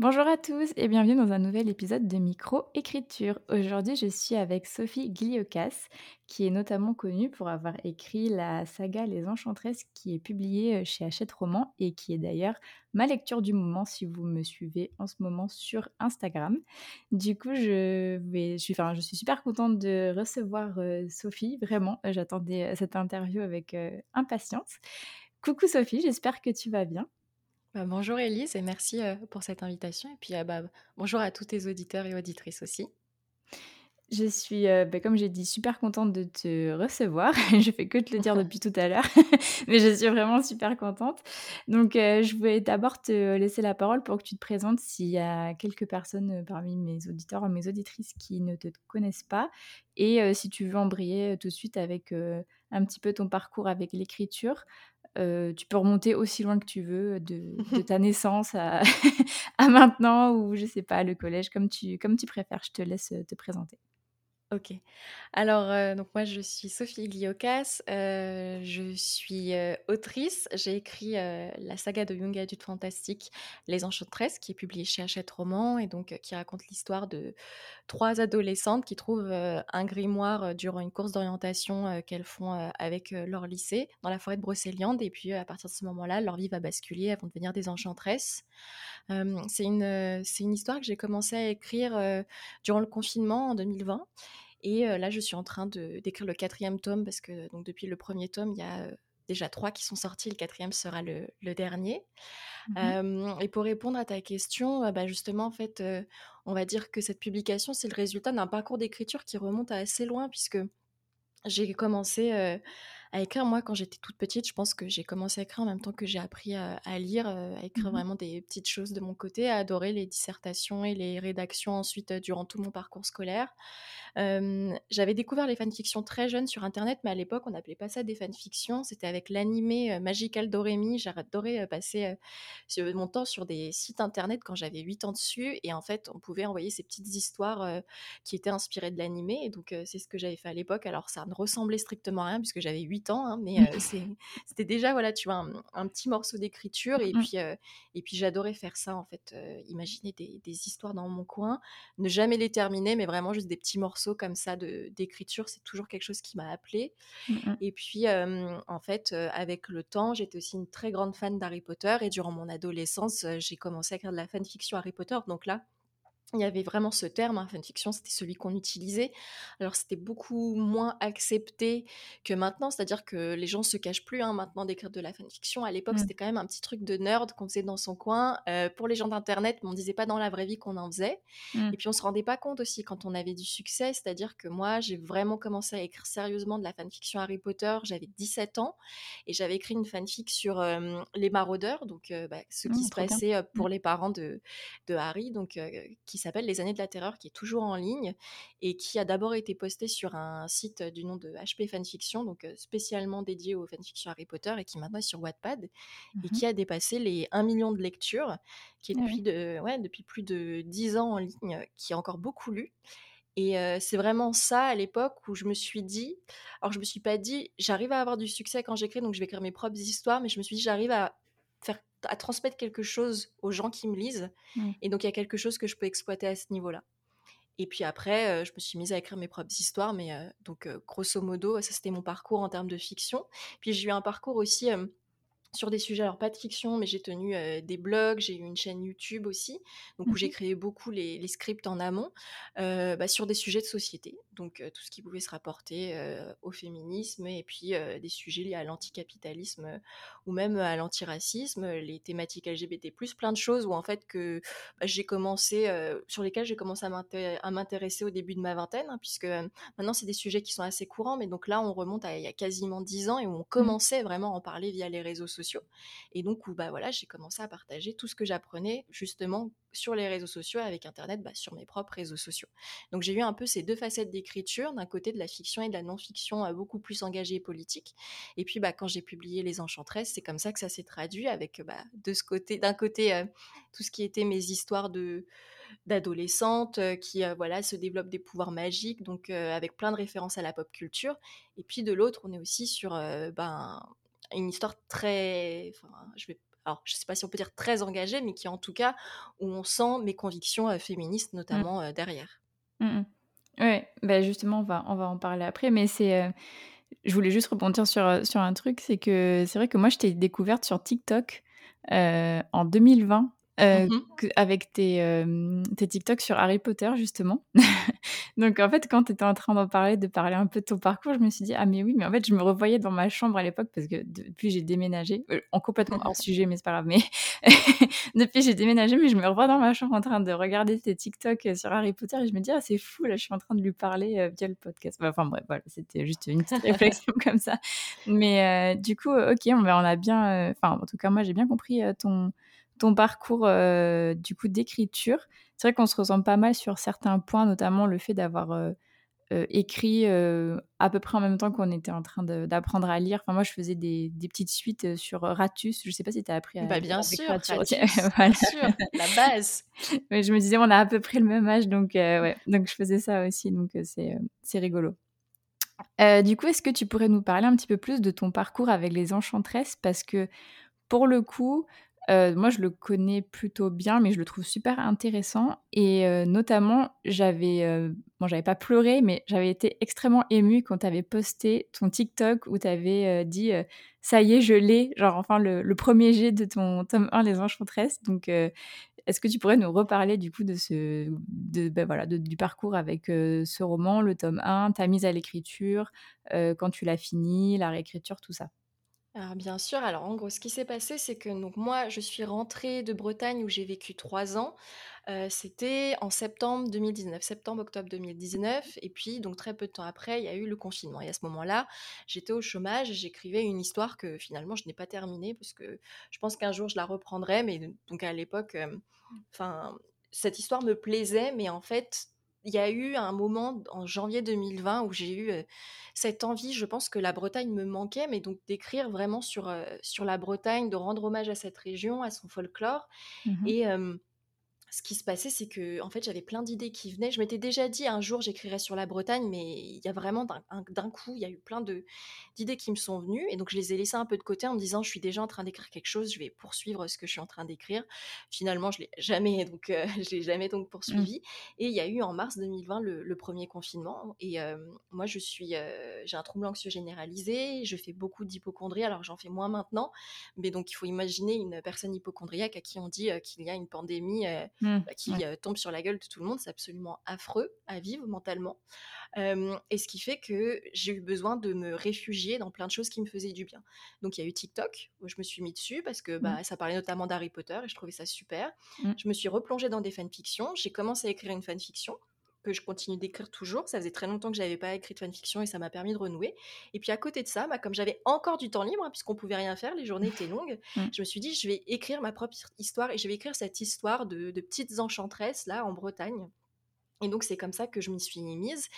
Bonjour à tous et bienvenue dans un nouvel épisode de Micro Écriture. Aujourd'hui, je suis avec Sophie Gliocas, qui est notamment connue pour avoir écrit la saga Les Enchantresses qui est publiée euh, chez Hachette Roman et qui est d'ailleurs ma lecture du moment si vous me suivez en ce moment sur Instagram. Du coup, je, suis, super contente de recevoir euh, Sophie, vraiment. J'attendais cette interview avec euh, impatience. Coucou Sophie, j'espère que tu vas bien. Bah, bonjour Elise et merci pour cette invitation. Et puis bah, bonjour à tous tes auditeurs et auditrices aussi. Je suis, bah, comme j'ai dit, super contente de te recevoir. je fais que te le dire depuis tout à l'heure, mais je suis vraiment super contente. Donc, je voulais d'abord te laisser la parole pour que tu te présentes s'il y a quelques personnes parmi mes auditeurs ou mes auditrices qui ne te connaissent pas. Et si tu veux embrayer tout de suite avec un petit peu ton parcours avec l'écriture, tu peux remonter aussi loin que tu veux, de, ta naissance à, maintenant, ou je sais pas, le collège, comme tu, comme tu préfères. Je te laisse te présenter. Ok. Alors, donc moi, je suis Sophie Gliocas. Je suis autrice. J'ai écrit la saga de Young Adult Fantastique, Les Enchantresses, qui est publiée chez Hachette Roman et donc qui raconte l'histoire de trois adolescentes qui trouvent un grimoire durant une course d'orientation qu'elles font avec leur lycée dans la forêt de Brocéliande. Et puis, à partir de ce moment-là, leur vie va basculer. Elles vont devenir des enchantresses. c'est une, c'est une histoire que j'ai commencé à écrire durant le confinement en 2020. Et là, je suis en train d'écrire le quatrième tome parce que donc, depuis le premier tome, il y a déjà trois qui sont sortis. Le quatrième sera le, dernier. Mmh et pour répondre à ta question, bah, justement, en fait, on va dire que cette publication, c'est le résultat d'un parcours d'écriture qui remonte à assez loin puisque j'ai commencé à écrire. Moi, quand j'étais toute petite, je pense que j'ai commencé à écrire en même temps que j'ai appris à, lire, euh, à écrire mmh vraiment des petites choses de mon côté, à adorer les dissertations et les rédactions ensuite euh, durant tout mon parcours scolaire. J'avais découvert les fanfictions très jeunes sur Internet, mais à l'époque, on n'appelait pas ça des fanfictions. C'était avec l'animé euh, Magical Doremi. J'adorais passer mon temps sur des sites Internet quand j'avais 8 ans dessus. Et en fait, on pouvait envoyer ces petites histoires qui étaient inspirées de l'animé. Et donc, c'est ce que j'avais fait à l'époque. Alors, ça ne ressemblait strictement à rien puisque j'avais 8 temps, hein, mais c'était déjà, voilà, tu vois, un, petit morceau d'écriture. Et, mmh puis et puis, j'adorais faire ça, en fait, imaginer des, histoires dans mon coin, ne jamais les terminer, mais vraiment juste des petits morceaux comme ça d'écriture. C'est toujours quelque chose qui m'a appelé. Mmh et puis, en fait, avec le temps, j'étais aussi une très grande fan d'Harry Potter. Et durant mon adolescence, j'ai commencé à écrire de la fanfiction Harry Potter. Donc là, il y avait vraiment ce terme, hein, fanfiction, c'était celui qu'on utilisait. Alors c'était beaucoup moins accepté que maintenant, c'est-à-dire que les gens se cachent plus hein, maintenant d'écrire de la fanfiction. À l'époque, mmh. c'était quand même un petit truc de nerd qu'on faisait dans son coin. Euh, pour les gens d'internet, mais on disait pas dans la vraie vie qu'on en faisait. Mmh. Et puis on se rendait pas compte aussi quand on avait du succès, c'est-à-dire que moi, j'ai vraiment commencé à écrire sérieusement de la fanfiction Harry Potter. J'avais 17 ans et j'avais écrit une fanfic sur euh, les maraudeurs, donc euh, bah, ce qui mmh, se passait pour les parents de, de Harry, donc qui s'appelle Les années de la terreur, qui est toujours en ligne et qui a d'abord été posté sur un site du nom de HP Fanfiction, donc spécialement dédié aux fanfictions Harry Potter et qui maintenant est sur Wattpad et mmh qui a dépassé les 1 million de lectures, qui est ah depuis, de, ouais, depuis plus de 10 ans en ligne, qui est encore beaucoup lu. Et c'est vraiment ça à l'époque où je me suis dit, alors je me suis pas dit, j'arrive à avoir du succès quand j'écris, donc je vais écrire mes propres histoires, mais je me suis dit, j'arrive à faire à transmettre quelque chose aux gens qui me lisent. Mmh. Et donc, il y a quelque chose que je peux exploiter à ce niveau-là. Et puis après, je me suis mise à écrire mes propres histoires, mais donc grosso modo, ça c'était mon parcours en termes de fiction. Puis j'ai eu un parcours aussi sur des sujets, alors pas de fiction, mais j'ai tenu des blogs, j'ai eu une chaîne YouTube aussi, donc où j'ai mmh créé beaucoup les, scripts en amont bah, sur des sujets de société, donc tout ce qui pouvait se rapporter au féminisme et puis des sujets liés à l'anticapitalisme ou même à l'antiracisme, les thématiques LGBT+, plein de choses où en fait que bah, j'ai commencé, sur lesquelles j'ai commencé à m'intéresser au début de ma vingtaine, hein, puisque maintenant c'est des sujets qui sont assez courants, mais donc là on remonte à il y a quasiment dix ans et où on mmh. commençait vraiment à en parler via les réseaux sociaux Et donc, où, bah, voilà, j'ai commencé à partager tout ce que j'apprenais justement sur les réseaux sociaux avec Internet, bah, sur mes propres réseaux sociaux. Donc, j'ai eu un peu ces deux facettes d'écriture, d'un côté de la fiction et de la non-fiction euh, beaucoup plus engagée et politique. Et puis, bah, quand j'ai publié Les Enchantresses, c'est comme ça que ça s'est traduit avec bah, de ce côté, d'un côté, euh, tout ce qui était mes histoires de d'adolescentes qui voilà se développent des pouvoirs magiques donc avec plein de références à la pop culture et puis de l'autre on est aussi sur ben une histoire très je vais alors je sais pas si on peut dire très engagée mais qui en tout cas où on sent mes convictions féministes mmh. notamment derrière mmh Oui, bah justement on va on va en parler après mais c'est je voulais juste rebondir sur, sur un truc, c'est que c'est vrai que moi je t'ai découverte sur TikTok en 2020 euh, mmh avec tes, euh, tes TikTok sur Harry Potter, justement. Donc, en fait, quand tu étais en train d'en parler, de parler un peu de ton parcours, je me suis dit, ah, mais oui, mais en fait, je me revoyais dans ma chambre à l'époque, parce que depuis, j'ai déménagé, euh, en complètement hors sujet, mais c'est pas grave, mais depuis, j'ai déménagé, mais je me revois dans ma chambre en train de regarder tes TikTok sur Harry Potter, et je me dis, ah, c'est fou, là, je suis en train de lui parler via le podcast. Enfin, bref, voilà, c'était juste une petite réflexion comme ça. Mais du coup, ok, on a bien, enfin, en tout cas, moi, j'ai bien compris ton ton parcours euh, du coup d'écriture. C'est vrai qu'on se ressemble pas mal sur certains points, notamment le fait d'avoir euh, euh, écrit à peu près en même temps qu'on était en train d'apprendre à lire. Enfin, moi, je faisais des, petites suites sur Ratus. Je sais pas si tu as appris à bah, bien sûr, Ratus, bien sûr, la base. Mais je me disais, on a à peu près le même âge, donc ouais, donc je faisais ça aussi, donc c'est rigolo. du coup, est-ce que tu pourrais nous parler un petit peu plus de ton parcours avec les enchantresses Parce que pour le coup, euh, moi, je le connais plutôt bien, mais je le trouve super intéressant. Et euh, notamment, j'avais, euh, bon, j'avais pas pleuré, mais j'avais été extrêmement émue quand tu avais posté ton TikTok où tu avais dit ça y est, je l'ai, genre enfin le, premier jet de ton tome 1, Les Enchantresses. Donc, est-ce que tu pourrais nous reparler du coup de ce, de, ben voilà, du parcours avec ce roman, le tome 1, ta mise à l'écriture, quand tu l'as fini, la réécriture, tout ça? Alors bien sûr, alors en gros, ce qui s'est passé, c'est que donc moi, je suis rentrée de Bretagne où j'ai vécu trois ans. c'était en septembre 2019, septembre-octobre 2019. Et puis, donc très peu de temps après, il y a eu le confinement. Et à ce moment-là, j'étais au chômage, j'écrivais une histoire que finalement, je n'ai pas terminée parce que je pense qu'un jour, je la reprendrai. Mais donc à l'époque, enfin, cette histoire me plaisait, mais en fait, il y a eu un moment en janvier 2020 où j'ai eu cette envie, je pense que la Bretagne me manquait, mais donc d'écrire vraiment sur, sur la Bretagne, de rendre hommage à cette région, à son folklore. Mmh et ce qui se passait, c'est que en fait, j'avais plein d'idées qui venaient. Je m'étais déjà dit un jour j'écrirais sur la Bretagne, mais il y a vraiment d'un coup, il y a eu plein d'idées qui me sont venues, et donc je les ai laissées un peu de côté en me disant je suis déjà en train d'écrire quelque chose, je vais poursuivre ce que je suis en train d'écrire. Finalement, je l'ai jamais donc euh, je l'ai jamais donc mmh. poursuivi. Et il y a eu en mars 2020 le, premier confinement, et euh, moi je suis euh, j'ai un trouble anxieux généralisé, je fais beaucoup d'hypochondrie, alors j'en fais moins maintenant, mais donc il faut imaginer une personne hypochondriaque à qui on dit qu'il y a une pandémie Mmh, bah, qui tombe sur la gueule de tout le monde. C'est absolument affreux à vivre mentalement. et ce qui fait que j'ai eu besoin de me réfugier dans plein de choses qui me faisaient du bien. Donc il y a eu TikTok, où je me suis mis dessus parce que bah, mmh. ça parlait notamment d'Harry Potter et je trouvais ça super. Mmh. Je me suis replongée dans des fanfictions. J'ai commencé à écrire une fanfiction que je continue d'écrire toujours. Ça faisait très longtemps que j'avais pas écrit de fanfiction et ça m'a permis de renouer. Et puis à côté de ça, bah, comme j'avais encore du temps libre, hein, puisqu'on pouvait rien faire, les journées étaient longues, mmh. je me suis dit, je vais écrire ma propre histoire et je vais écrire cette histoire de, petites enchantresses là en Bretagne. Et donc c'est comme ça que je m'y suis mise.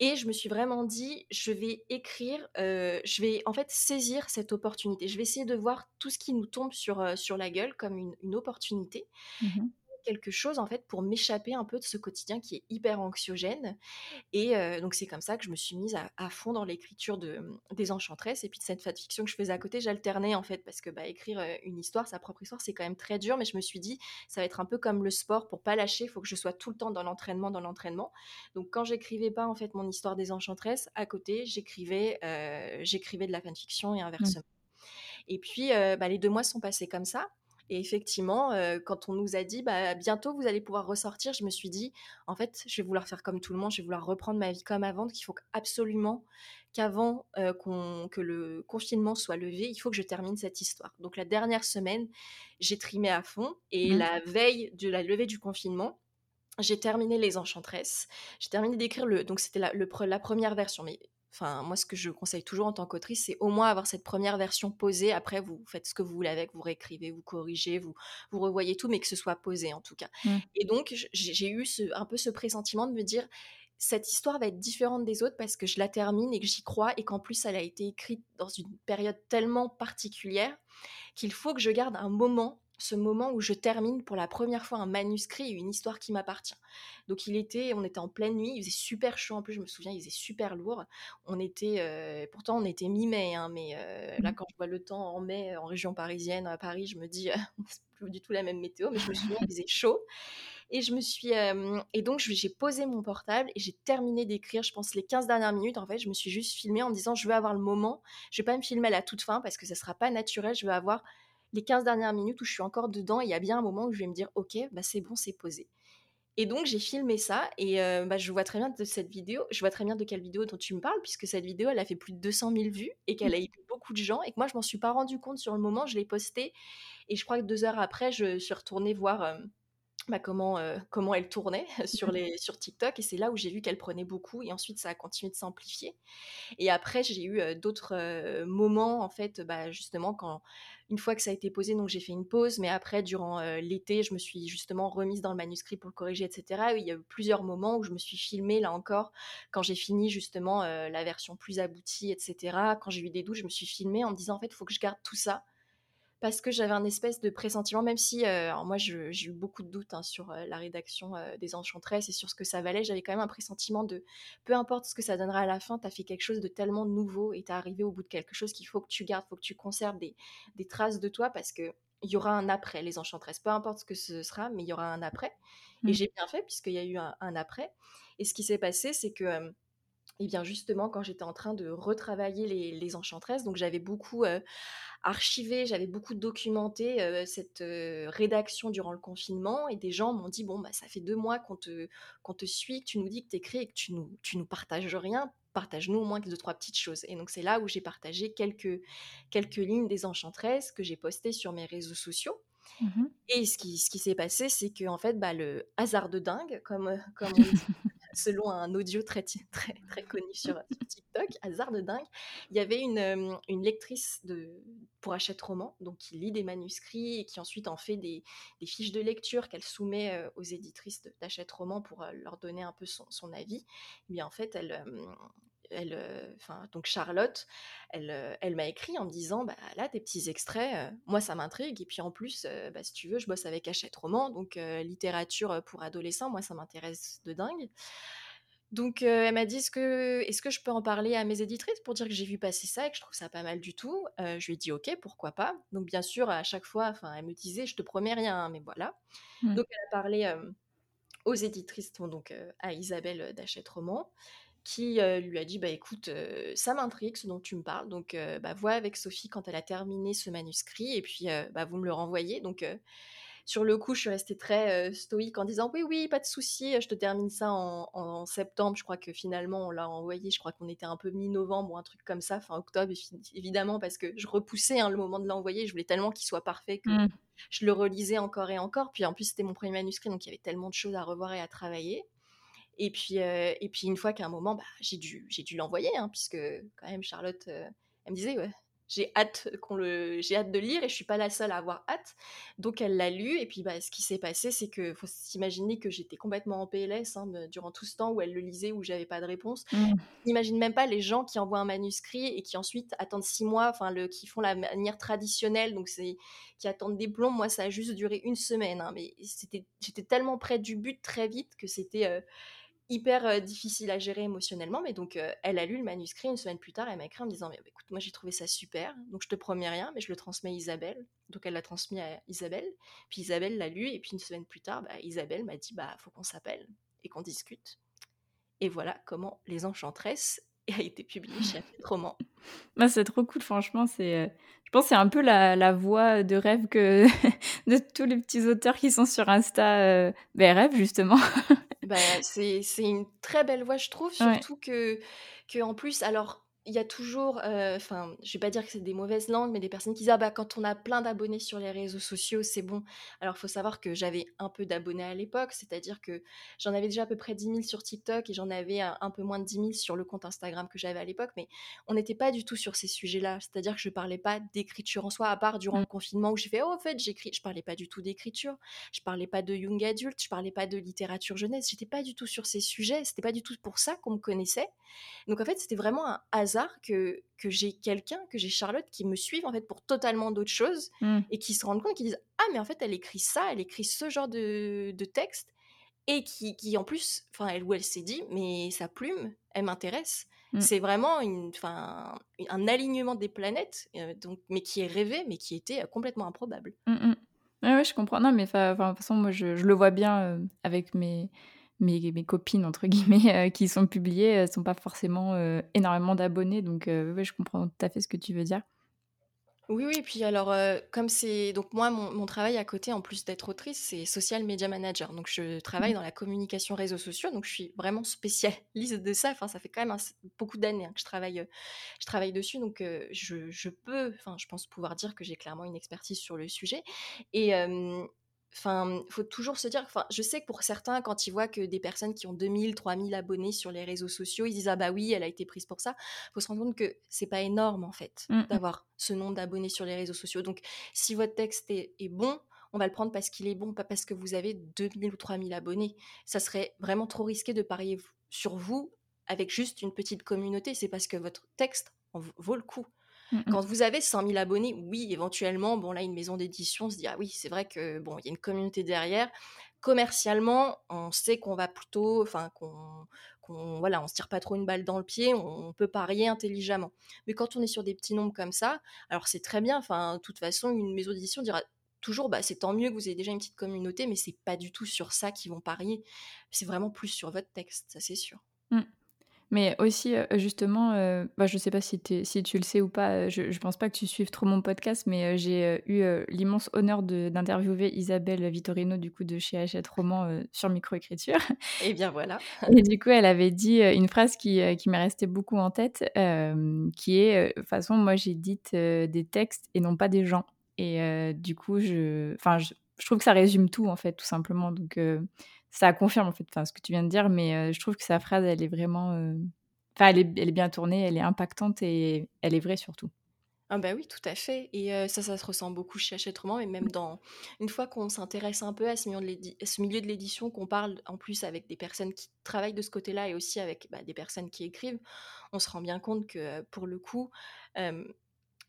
Et je me suis vraiment dit, je vais écrire, euh, je vais en fait saisir cette opportunité. Je vais essayer de voir tout ce qui nous tombe sur, euh, sur la gueule comme une, opportunité. Mmh quelque chose en fait pour m'échapper un peu de ce quotidien qui est hyper anxiogène. Et donc c'est comme ça que je me suis mise à, fond dans l'écriture de, mmh, des Enchantresses et puis de cette fiction que je faisais à côté, j'alternais en fait parce que bah, écrire une histoire, sa propre histoire, c'est quand même très dur. Mais je me suis dit, ça va être un peu comme le sport pour pas lâcher, il faut que je sois tout le temps dans l'entraînement, dans l'entraînement. Donc quand j'écrivais pas en fait mon histoire des Enchantresses, à côté, j'écrivais j'écrivais de la fanfiction et mmh. inversement. Et puis, bah, les deux mois sont passés comme ça. Et effectivement, euh, quand on nous a dit bah, bientôt vous allez pouvoir ressortir, je me suis dit en fait, je vais vouloir faire comme tout le monde, je vais vouloir reprendre ma vie comme avant, qu'il faut absolument qu'avant euh, que le confinement soit levé, il faut que je termine cette histoire. Donc la dernière semaine, j'ai trimé à fond et mmh. la veille de la levée du confinement, j'ai terminé Les Enchantresses. J'ai terminé d'écrire le. Donc c'était la, la première version, mais Enfin, moi, ce que je conseille toujours en tant qu'autrice, c'est au moins avoir cette première version posée. Après, vous faites ce que vous voulez avec, vous réécrivez, vous corrigez, vous, vous revoyez tout, mais que ce soit posé en tout cas. Mmh. Et donc, j'ai eu un peu ce pressentiment de me dire, cette histoire va être différente des autres parce que je la termine et que j'y crois et qu'en plus, elle a été écrite dans une période tellement particulière qu'il faut que je garde un moment ce moment où je termine pour la première fois un manuscrit et une histoire qui m'appartient. Donc il était, on était en pleine nuit, il faisait super chaud en plus, je me souviens, il faisait super lourd. On était, euh, pourtant on était mi-mai, hein, mais euh, là mmh. quand je vois le temps en mai en région parisienne, à Paris, je me dis, c'est plus du tout la même météo, mais je me souviens, il faisait chaud. Et je me suis, et donc j'ai posé mon portable et j'ai terminé d'écrire, je pense les 15 dernières minutes. En fait, je me suis juste filmée en disant, je veux avoir le moment. Je vais pas me filmer à la toute fin parce que ça sera pas naturel. Je veux avoir les 15 dernières minutes où je suis encore dedans, il y a bien un moment où je vais me dire, ok, bah c'est bon, c'est posé. Et donc j'ai filmé ça et euh, bah, je vois très bien de cette vidéo, je vois très bien de quelle vidéo dont tu me parles puisque cette vidéo elle a fait plus de 200 000 vues et qu'elle a eu beaucoup de gens et que moi je m'en suis pas rendu compte sur le moment, je l'ai postée et je crois que deux heures après je suis retournée voir euh, bah, comment, euh, comment elle tournait sur, les, sur TikTok. Et c'est là où j'ai vu qu'elle prenait beaucoup. Et ensuite, ça a continué de s'amplifier. Et après, j'ai eu euh, d'autres euh, moments, en fait, bah, justement, quand une fois que ça a été posé, donc j'ai fait une pause. Mais après, durant l'été, je me suis justement remise dans le manuscrit pour le corriger, etc. il y a eu plusieurs moments où je me suis filmée, là encore, quand j'ai fini justement la version plus aboutie, etc. Quand j'ai eu des doutes, je me suis filmée en me disant, en fait, il faut que je garde tout ça parce que j'avais un espèce de pressentiment, même si euh, moi j'ai eu beaucoup de doutes hein, sur euh, la rédaction euh, des Enchantresses et sur ce que ça valait, j'avais quand même un pressentiment de peu importe ce que ça donnera à la fin, tu as fait quelque chose de tellement nouveau et tu es arrivé au bout de quelque chose qu'il faut que tu gardes, faut que tu conserves des, traces de toi parce que il y aura un après les Enchantresses, peu importe ce que ce sera, mais il y aura un après. Et mmh. j'ai bien fait puisqu'il y a eu un, un, après. Et ce qui s'est passé, c'est que et bien justement, quand j'étais en train de retravailler les, Enchantresses, donc j'avais beaucoup archivé, j'avais beaucoup documenté cette rédaction durant le confinement, et des gens m'ont dit, bon, bah, ça fait deux mois qu'on te, qu'on te suit, que tu nous dis que tu écris et que tu nous, tu nous partages rien, partage-nous au moins deux, trois petites choses. Et donc c'est là où j'ai partagé quelques, quelques lignes des Enchantresses que j'ai postées sur mes réseaux sociaux. Mmh et ce qui, ce qui s'est passé, c'est que en fait, bah, le hasard de dingue, comme, comme on dit, selon un audio très, très, très connu sur, TikTok, hasard de dingue, il y avait une, une lectrice de, pour Hachette Roman, donc qui lit des manuscrits et qui ensuite en fait des, fiches de lecture qu'elle soumet aux éditrices d'Hachette Roman pour leur donner un peu son, son avis. Et eh bien en fait, elle, elle, enfin, donc Charlotte, elle, elle m'a écrit en me disant, bah là, tes petits extraits, moi ça m'intrigue. Et puis en plus, bah, si tu veux, je bosse avec Hachette Roman, donc littérature pour adolescents, moi ça m'intéresse de dingue. Donc elle m'a dit est-ce que, est que je peux en parler à mes éditrices pour dire que j'ai vu passer ça et que je trouve ça pas mal du tout? Je lui ai dit ok, pourquoi pas? Donc bien sûr, à chaque fois, enfin, elle me disait je te promets rien, hein, mais voilà. Mmh. Donc elle a parlé aux éditrices, donc à Isabelle d'Achète Roman qui lui a dit bah écoute ça m'intrigue ce dont tu me parles donc bah vois avec Sophie quand elle a terminé ce manuscrit et puis bah vous me le renvoyez. Donc sur le coup je suis restée très stoïque en disant oui oui pas de souci je te termine ça en, septembre. Je crois que finalement on l'a envoyé je crois qu'on était un peu mi-novembre ou un truc comme ça fin octobre évidemment parce que je repoussais hein, le moment de l'envoyer je voulais tellement qu'il soit parfait que mmh. je le relisais encore et encore puis en plus c'était mon premier manuscrit donc il y avait tellement de choses à revoir et à travailler et puis, et puis une fois qu'à un moment, bah, j'ai dû, j'ai dû l'envoyer, hein, puisque quand même Charlotte, elle me disait, ouais, j'ai hâte qu'on le, j'ai hâte de lire et je suis pas la seule à avoir hâte. Donc elle l'a lu et puis bah, ce qui s'est passé, c'est que faut s'imaginer que j'étais complètement en PLS hein, durant tout ce temps où elle le lisait où j'avais pas de réponse. Mmh. N'imagine même pas les gens qui envoient un manuscrit et qui ensuite attendent six mois, enfin le, qui font la manière traditionnelle, donc c'est qui attendent des plombs. Moi, ça a juste duré une semaine, hein, mais c'était, j'étais tellement près du but très vite que c'était hyper difficile à gérer émotionnellement. Mais donc, elle a lu le manuscrit une semaine plus tard. Elle m'a écrit en me disant Écoute, moi j'ai trouvé ça super. Donc, je te promets rien, mais je le transmets à Isabelle. Donc, elle l'a transmis à Isabelle. Puis, Isabelle l'a lu. Et puis, une semaine plus tard, bah, Isabelle m'a dit Bah, faut qu'on s'appelle et qu'on discute. Et voilà comment Les Enchantresses a été publié chez Roman. Bah, c'est trop cool, franchement. C'est, je pense que c'est un peu la, la voix de rêve que de tous les petits auteurs qui sont sur Insta euh, ben, rêve justement. bah, c'est, c'est une très belle voix, je trouve, surtout que, que en plus, alors il y a toujours, euh, enfin, je vais pas dire que c'est des mauvaises langues, mais des personnes qui disent: «Ah bah, quand on a plein d'abonnés sur les réseaux sociaux, c'est bon». Alors, faut savoir que j'avais un peu d'abonnés à l'époque, c'est-à-dire que j'en avais déjà à peu près 10 000 sur TikTok et j'en avais un, un peu moins de 10 000 sur le compte Instagram que j'avais à l'époque, mais on n'était pas du tout sur ces sujets-là. C'est-à-dire que je parlais pas d'écriture en soi, à part durant Mmh. le confinement où j'ai fait: «Oh, en fait, j'écris». Je parlais pas du tout d'écriture, je parlais pas de young adulte, je parlais pas de littérature jeunesse, j'étais pas du tout sur ces sujets, c'était pas du tout pour ça qu'on me connaissait. Donc en fait, c'était vraiment un hasard que, que j'ai quelqu'un, que j'ai Charlotte qui me suive en fait pour totalement d'autres choses Mmh. et qui se rendent compte, qui disent ah mais en fait elle écrit ça, elle écrit ce genre de, de texte et qui, qui en plus, enfin elle où elle s'est dit mais sa plume, elle m'intéresse. Mmh. C'est vraiment une, enfin, un alignement des planètes, euh, donc, mais qui est rêvé, mais qui était euh, complètement improbable. Mmh ouais, je comprends. Non, mais de toute façon, moi, je je le vois bien, heu, avec mes mes mes «copines» entre guillemets, heu, qui sont publiées, elles sont pas forcément, heu, énormément d'abonnés donc je comprends tout à fait ce que tu veux dire. Oui, oui, puis alors, comme c'est donc moi, mon mon travail à côté, en plus d'être autrice, c'est social media manager. Donc je travaille Mmh. dans la communication réseaux sociaux, donc je suis vraiment spécialiste de ça. Enfin, ça fait quand même un beaucoup d'années, hein, que je travaille, je travaille dessus, donc je je peux, enfin, je pense pouvoir dire que j'ai clairement une expertise sur le sujet et enfin, faut toujours se dire enfin, je sais que pour certains, quand ils voient que des personnes qui ont 2 000-3 000 abonnés sur les réseaux sociaux, ils disent: «Ah bah oui, elle a été prise pour ça». Faut se rendre compte que c'est pas énorme, en fait, Mmh mh. d'avoir ce nombre d'abonnés sur les réseaux sociaux. Donc, si votre texte est, est bon, on va le prendre parce qu'il est bon, pas parce que vous avez 2000 ou 3000 abonnés. Ça serait vraiment trop risqué de parier sur vous avec juste une petite communauté. C'est parce que votre texte en vaut le coup. Mmh mh. Quand vous avez 100 000 abonnés, oui, éventuellement, bon là, une maison d'édition se dit, ah oui, c'est vrai que bon, il y a une communauté derrière. Commercialement, on sait qu'on va plutôt, enfin, qu'on, qu'on, voilà, on se tire pas trop une balle dans le pied, on, on peut parier intelligemment. Mais quand on est sur des petits nombres comme ça, alors c'est très bien. Enfin, de toute façon, une maison d'édition dira toujours, bah, c'est tant mieux que vous ayez déjà une petite communauté, mais c'est pas du tout sur ça qu'ils vont parier. C'est vraiment plus sur votre texte, ça c'est sûr. Mais aussi, heu, justement, heu, bah, je sais pas si tu si tu le sais ou pas, heu, je je pense pas que tu suives trop mon podcast, mais j'ai, eu, l'immense honneur d'interviewer Isabelle Vittorino, du coup, de chez Hachette Roman, sur microécriture. Et bien voilà. et du coup, elle avait dit, une phrase qui, qui m'est restée beaucoup en tête, qui est, «De toute façon, moi, j'édite, des textes et non pas des gens» et du coup, je je je trouve que ça résume tout, en fait, tout simplement. Donc ça confirme, en fait, enfin, ce que tu viens de dire mais heu, je trouve que sa phrase, elle est vraiment, heu Enfin, elle est elle est bien tournée, elle est impactante et elle est vraie surtout. Ah bah oui, tout à fait et heu, ça, ça se ressent beaucoup chez Hachette Roman et même dans une fois qu'on s'intéresse un peu à ce milieu de l'édition, qu'on parle en plus avec des personnes qui travaillent de ce côté-là et aussi avec, bah, des personnes qui écrivent, on se rend bien compte que, pour le coup,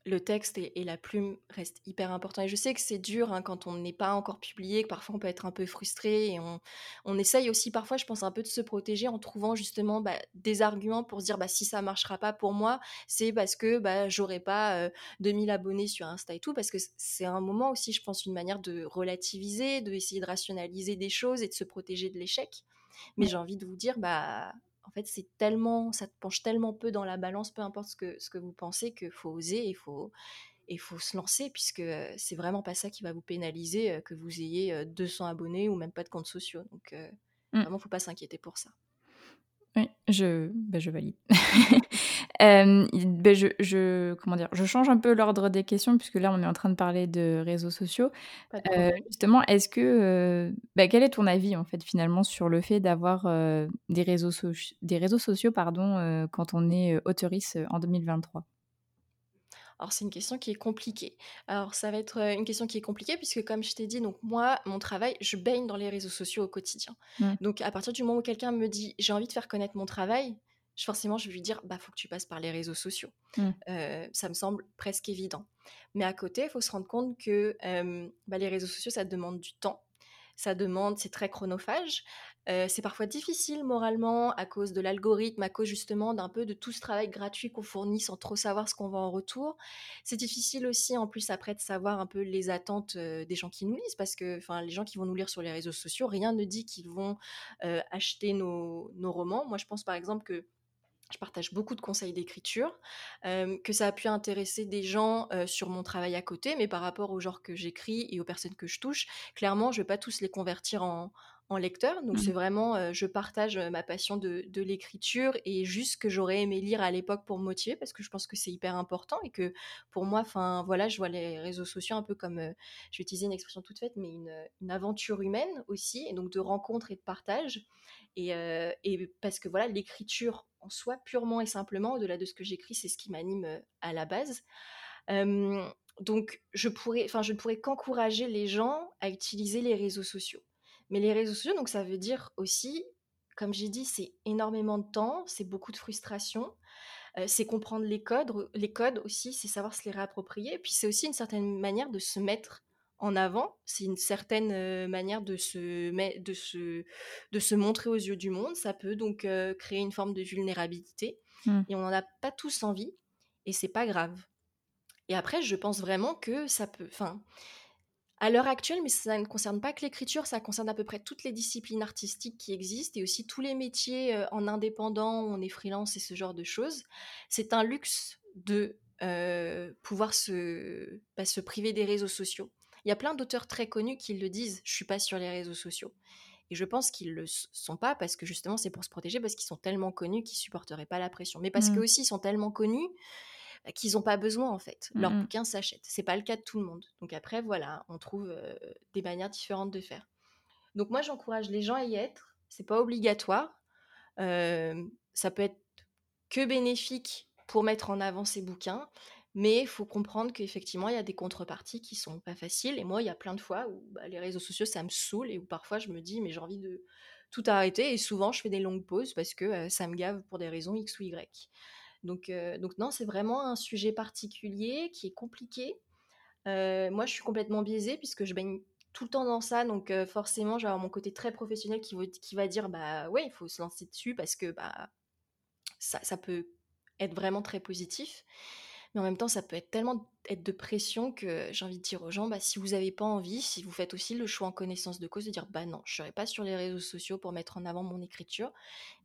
le texte et, et la plume restent hyper importants. Et je sais que c'est dur hein, quand on n'est pas encore publié, que parfois on peut être un peu frustré et on, on essaye aussi parfois, je pense, un peu de se protéger en trouvant justement bah, des arguments pour se dire bah, si ça marchera pas pour moi, c'est parce que bah, j'aurai pas euh, 2000 abonnés sur Insta et tout, parce que c'est un moment aussi, je pense, une manière de relativiser, de essayer de rationaliser des choses et de se protéger de l'échec. Mais Ouais. j'ai envie de vous dire, bah, en fait, c'est tellement, ça te penche tellement peu dans la balance, peu importe ce que, ce que vous pensez, qu'il faut oser et faut, et faut se lancer, puisque euh, c'est vraiment pas ça qui va vous pénaliser, euh, que vous ayez euh, 200 abonnés ou même pas de comptes sociaux. Donc, euh, Mmh. vraiment, faut pas s'inquiéter pour ça. Oui, je bah, je valide. I beh, je je comment dire? Je change un peu l'ordre des questions puisque là, on est en train de parler de réseaux sociaux. Problème. justement, est-ce que, heu, bah, quel est ton avis, en fait, finalement, sur le fait d'avoir, des réseaux soc des réseaux sociaux, pardon, quand on est, heu, en 2023? Alors, c'est une question qui est compliquée. Alors, ça va être euh, une question qui est compliquée puisque, comme je t'ai dit, donc moi, mon travail, je baigne dans les réseaux sociaux au quotidien. Mmh. Donc, à partir du moment où quelqu'un me dit j'ai envie de faire connaître mon travail, je- forcément, je vais lui dire bah faut que tu passes par les réseaux sociaux. Mmh. Euh, ça me semble presque évident. Mais à côté, il faut se rendre compte que euh, bah, les réseaux sociaux, ça demande du temps. Ça demande, c'est très chronophage. Euh, c'est parfois difficile moralement à cause de l'algorithme, à cause justement d'un peu de tout ce travail gratuit qu'on fournit sans trop savoir ce qu'on va en retour. C'est difficile aussi en plus après de savoir un peu les attentes euh, des gens qui nous lisent parce que enfin les gens qui vont nous lire sur les réseaux sociaux, rien ne dit qu'ils vont euh, acheter nos, nos romans. Moi je pense par exemple que je partage beaucoup de conseils d'écriture, que ça a pu intéresser des gens sur mon travail à côté, mais par rapport au genre que j'écris et aux personnes que je touche, clairement, je ne vais pas tous les convertir en, en lecteur. Donc, Mmh. c'est vraiment, je partage ma passion de, de l'écriture et juste que j'aurais aimé lire à l'époque pour me motiver parce que je pense que c'est hyper important et que pour moi, enfin, voilà, je vois les réseaux sociaux un peu comme, je vais utiliser une expression toute faite, mais une, une, aventure humaine aussi, et donc de rencontres et de partage. Et, et parce que voilà, l'écriture en soi, purement et simplement, au-delà de ce que j'écris, c'est ce qui m'anime à la base. donc, je pourrais, enfin, je ne pourrais qu'encourager les gens à utiliser les réseaux sociaux. Mais les réseaux sociaux, donc ça veut dire aussi, comme j'ai dit, c'est énormément de temps, c'est beaucoup de frustration, euh, c'est comprendre les codes, les codes aussi, c'est savoir se les réapproprier. Et puis c'est aussi une certaine manière de se mettre en avant, c'est une certaine euh, manière de se, de, se, de se montrer aux yeux du monde. Ça peut donc euh, créer une forme de vulnérabilité mmh. et on n'en a pas tous envie et c'est pas grave. Et après, je pense vraiment que ça peut, enfin, à l'heure actuelle, mais ça ne concerne pas que l'écriture, ça concerne à peu près toutes les disciplines artistiques qui existent et aussi tous les métiers euh, en indépendant, on est freelance et ce genre de choses. C'est un luxe de euh, pouvoir se, bah, se priver des réseaux sociaux. Il y a plein d'auteurs très connus qui le disent, je suis pas sur les réseaux sociaux. Et je pense qu'ils le sont pas parce que justement c'est pour se protéger, parce qu'ils sont tellement connus qu'ils supporteraient pas la pression. Mais parce mmh. qu'eux aussi ils sont tellement connus bah, qu'ils n'ont pas besoin en fait. Leur mmh bouquin s'achète. C'est pas le cas de tout le monde. Donc après, voilà, on trouve des manières différentes de faire. Donc moi, j'encourage les gens à y être. C'est pas obligatoire. ça peut être que bénéfique pour mettre en avant ses bouquins. Mais il faut comprendre qu'effectivement, il y a des contreparties qui sont pas faciles. Et moi, il y a plein de fois où bah, les réseaux sociaux, ça me saoule et où parfois je me dis, mais j'ai envie de tout arrêter. Et souvent, je fais des longues pauses parce que ça me gave pour des raisons X ou Y. Donc, donc non, c'est vraiment un sujet particulier qui est compliqué. moi, je suis complètement biaisée puisque je baigne tout le temps dans ça, donc forcément, j'ai mon côté très professionnel qui, va dire, bah ouais, il faut se lancer dessus parce que bah, ça peut être vraiment très positif. Mais en même temps, ça peut être tellement être de pression que j'ai envie de dire aux gens, bah, si vous n'avez pas envie, si vous faites aussi le choix en connaissance de cause de dire, bah non, je ne serai pas sur les réseaux sociaux pour mettre en avant mon écriture,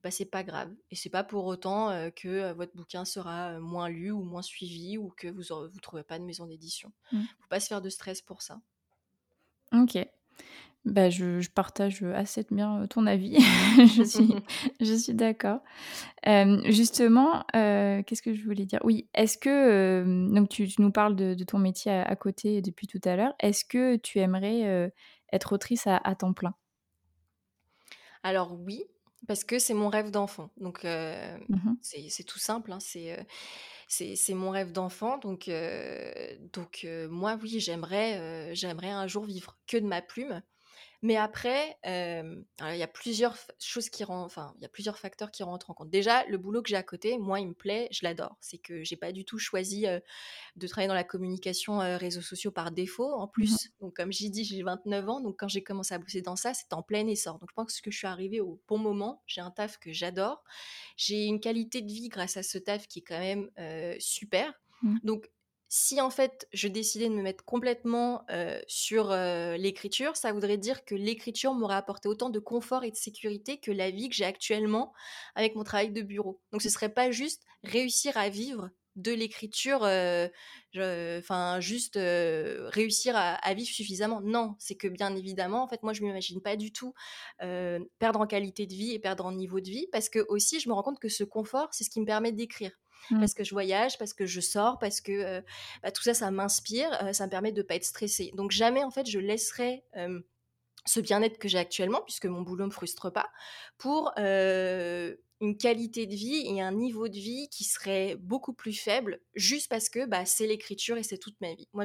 bah c'est pas grave. Et c'est pas pour autant euh, que euh, votre bouquin sera euh, moins lu ou moins suivi ou que vous ne vous trouverez pas de maison d'édition. Il mmh. faut pas se faire de stress pour ça. Ok. Bah, je, partage assez bien ton avis. je suis, je suis d'accord. justement, qu'est-ce que je voulais dire? Oui, est-ce que donc tu, nous parles de, ton métier à, côté depuis tout à l'heure. Est-ce que tu aimerais être autrice à, temps plein? Alors oui, parce que c'est mon rêve d'enfant. Donc mmh c'est tout simple. Hein, c'est c'est mon rêve d'enfant. Donc, donc moi, oui, j'aimerais j'aimerais un jour vivre que de ma plume. Mais après, il y a plusieurs choses qui rentrent, enfin, il y a plusieurs facteurs qui rentrent en compte. Déjà, le boulot que j'ai à côté, moi, il me plaît, je l'adore. C'est que j'ai pas du tout choisi de travailler dans la communication réseaux sociaux par défaut. En mmh plus, donc comme j'ai dit, j'ai 29 ans, donc quand j'ai commencé à bosser dans ça, c'était en plein essor. Donc je pense que je suis arrivée au bon moment. J'ai un taf que j'adore. J'ai une qualité de vie grâce à ce taf qui est quand même super. Mmh. Donc si en fait je décidais de me mettre complètement sur l'écriture, ça voudrait dire que l'écriture m'aurait apporté autant de confort et de sécurité que la vie que j'ai actuellement avec mon travail de bureau. Donc ce serait pas juste réussir à vivre de l'écriture, enfin juste réussir à, vivre suffisamment. Non, c'est que bien évidemment, en fait, moi je m'imagine pas du tout perdre en qualité de vie et perdre en niveau de vie, parce que aussi je me rends compte que ce confort, c'est ce qui me permet d'écrire. Mmh. parce que je voyage, parce que je sors, parce que bah, tout ça, ça m'inspire, ça me permet de ne pas être stressée. Donc jamais, en fait, je laisserai ce bien-être que j'ai actuellement, puisque mon boulot ne me frustre pas, pour une qualité de vie et un niveau de vie qui serait beaucoup plus faible juste parce que bah, c'est l'écriture et c'est toute ma vie. Moi,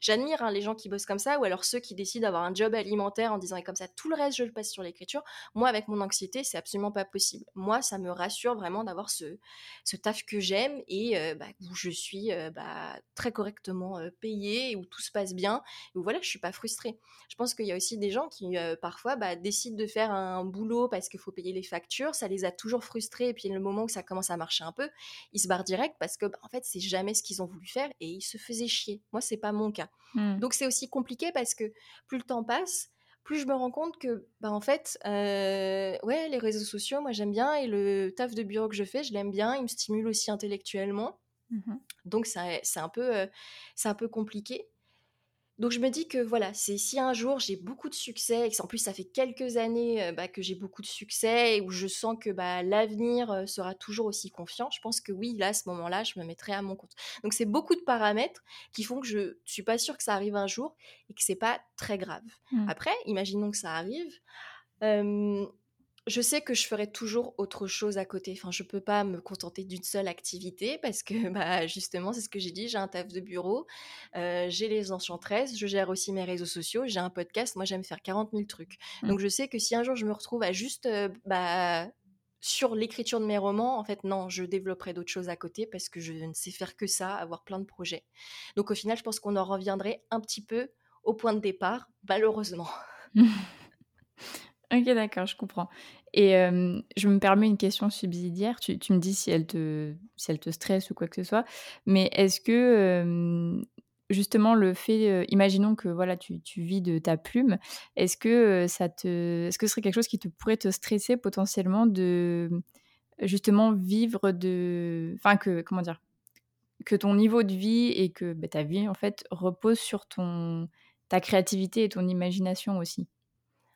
j'admire hein, les gens qui bossent comme ça ou alors ceux qui décident d'avoir un job alimentaire en disant et comme ça tout le reste je le passe sur l'écriture. Moi, avec mon anxiété, c'est absolument pas possible. Moi, ça me rassure vraiment d'avoir ce, ce taf que j'aime et bah, où je suis bah, très correctement euh, payée où tout se passe bien et où voilà, je suis pas frustrée. Je pense qu'il y a aussi des gens qui parfois bah, décident de faire un boulot parce qu'il faut payer les factures, ça les a toujours frustrés et puis le moment où ça commence à marcher un peu, ils se barrent direct parce que bah, en fait c'est jamais ce qu'ils ont voulu faire et ils se faisaient chier. Moi c'est pas mon cas. Mmh. Donc c'est aussi compliqué parce que plus le temps passe, plus je me rends compte que bah en fait euh, ouais les réseaux sociaux moi j'aime bien et le taf de bureau que je fais je l'aime bien, il me stimule aussi intellectuellement. Mmh donc c'est un peu euh, c'est un peu compliqué. Donc je me dis que voilà, c'est si un jour j'ai beaucoup de succès et que en plus ça fait quelques années bah, que j'ai beaucoup de succès et où je sens que bah, l'avenir sera toujours aussi confiant, je pense que oui, là, à ce moment-là, je me mettrai à mon compte. Donc c'est beaucoup de paramètres qui font que je ne suis pas sûre que ça arrive un jour et que c'est pas très grave. Mmh. Après, imaginons que ça arrive. euh, je sais que je ferai toujours autre chose à côté. Enfin, je peux pas me contenter d'une seule activité parce que, bah, justement, c'est ce que j'ai dit, j'ai un taf de bureau, euh, j'ai les enchantresses, je gère aussi mes réseaux sociaux, j'ai un podcast, moi j'aime faire 40 000 trucs. Mm. Donc je sais que si un jour je me retrouve à juste, euh, bah, sur l'écriture de mes romans, en fait, non, je développerai d'autres choses à côté parce que je ne sais faire que ça, avoir plein de projets. Donc au final, je pense qu'on en reviendrait un petit peu au point de départ, malheureusement. Ok, d'accord, je comprends. Et je me permets une question subsidiaire. Tu, tu me dis si elle, te, si elle te stresse ou quoi que ce soit. Mais est-ce que justement le fait, imaginons que voilà, tu, tu vis de ta plume, est-ce que ça te, est-ce que ce serait quelque chose qui te pourrait te stresser potentiellement de justement vivre de, enfin que comment dire, que ton niveau de vie et que bah, ta vie en fait repose sur ton ta créativité et ton imagination aussi?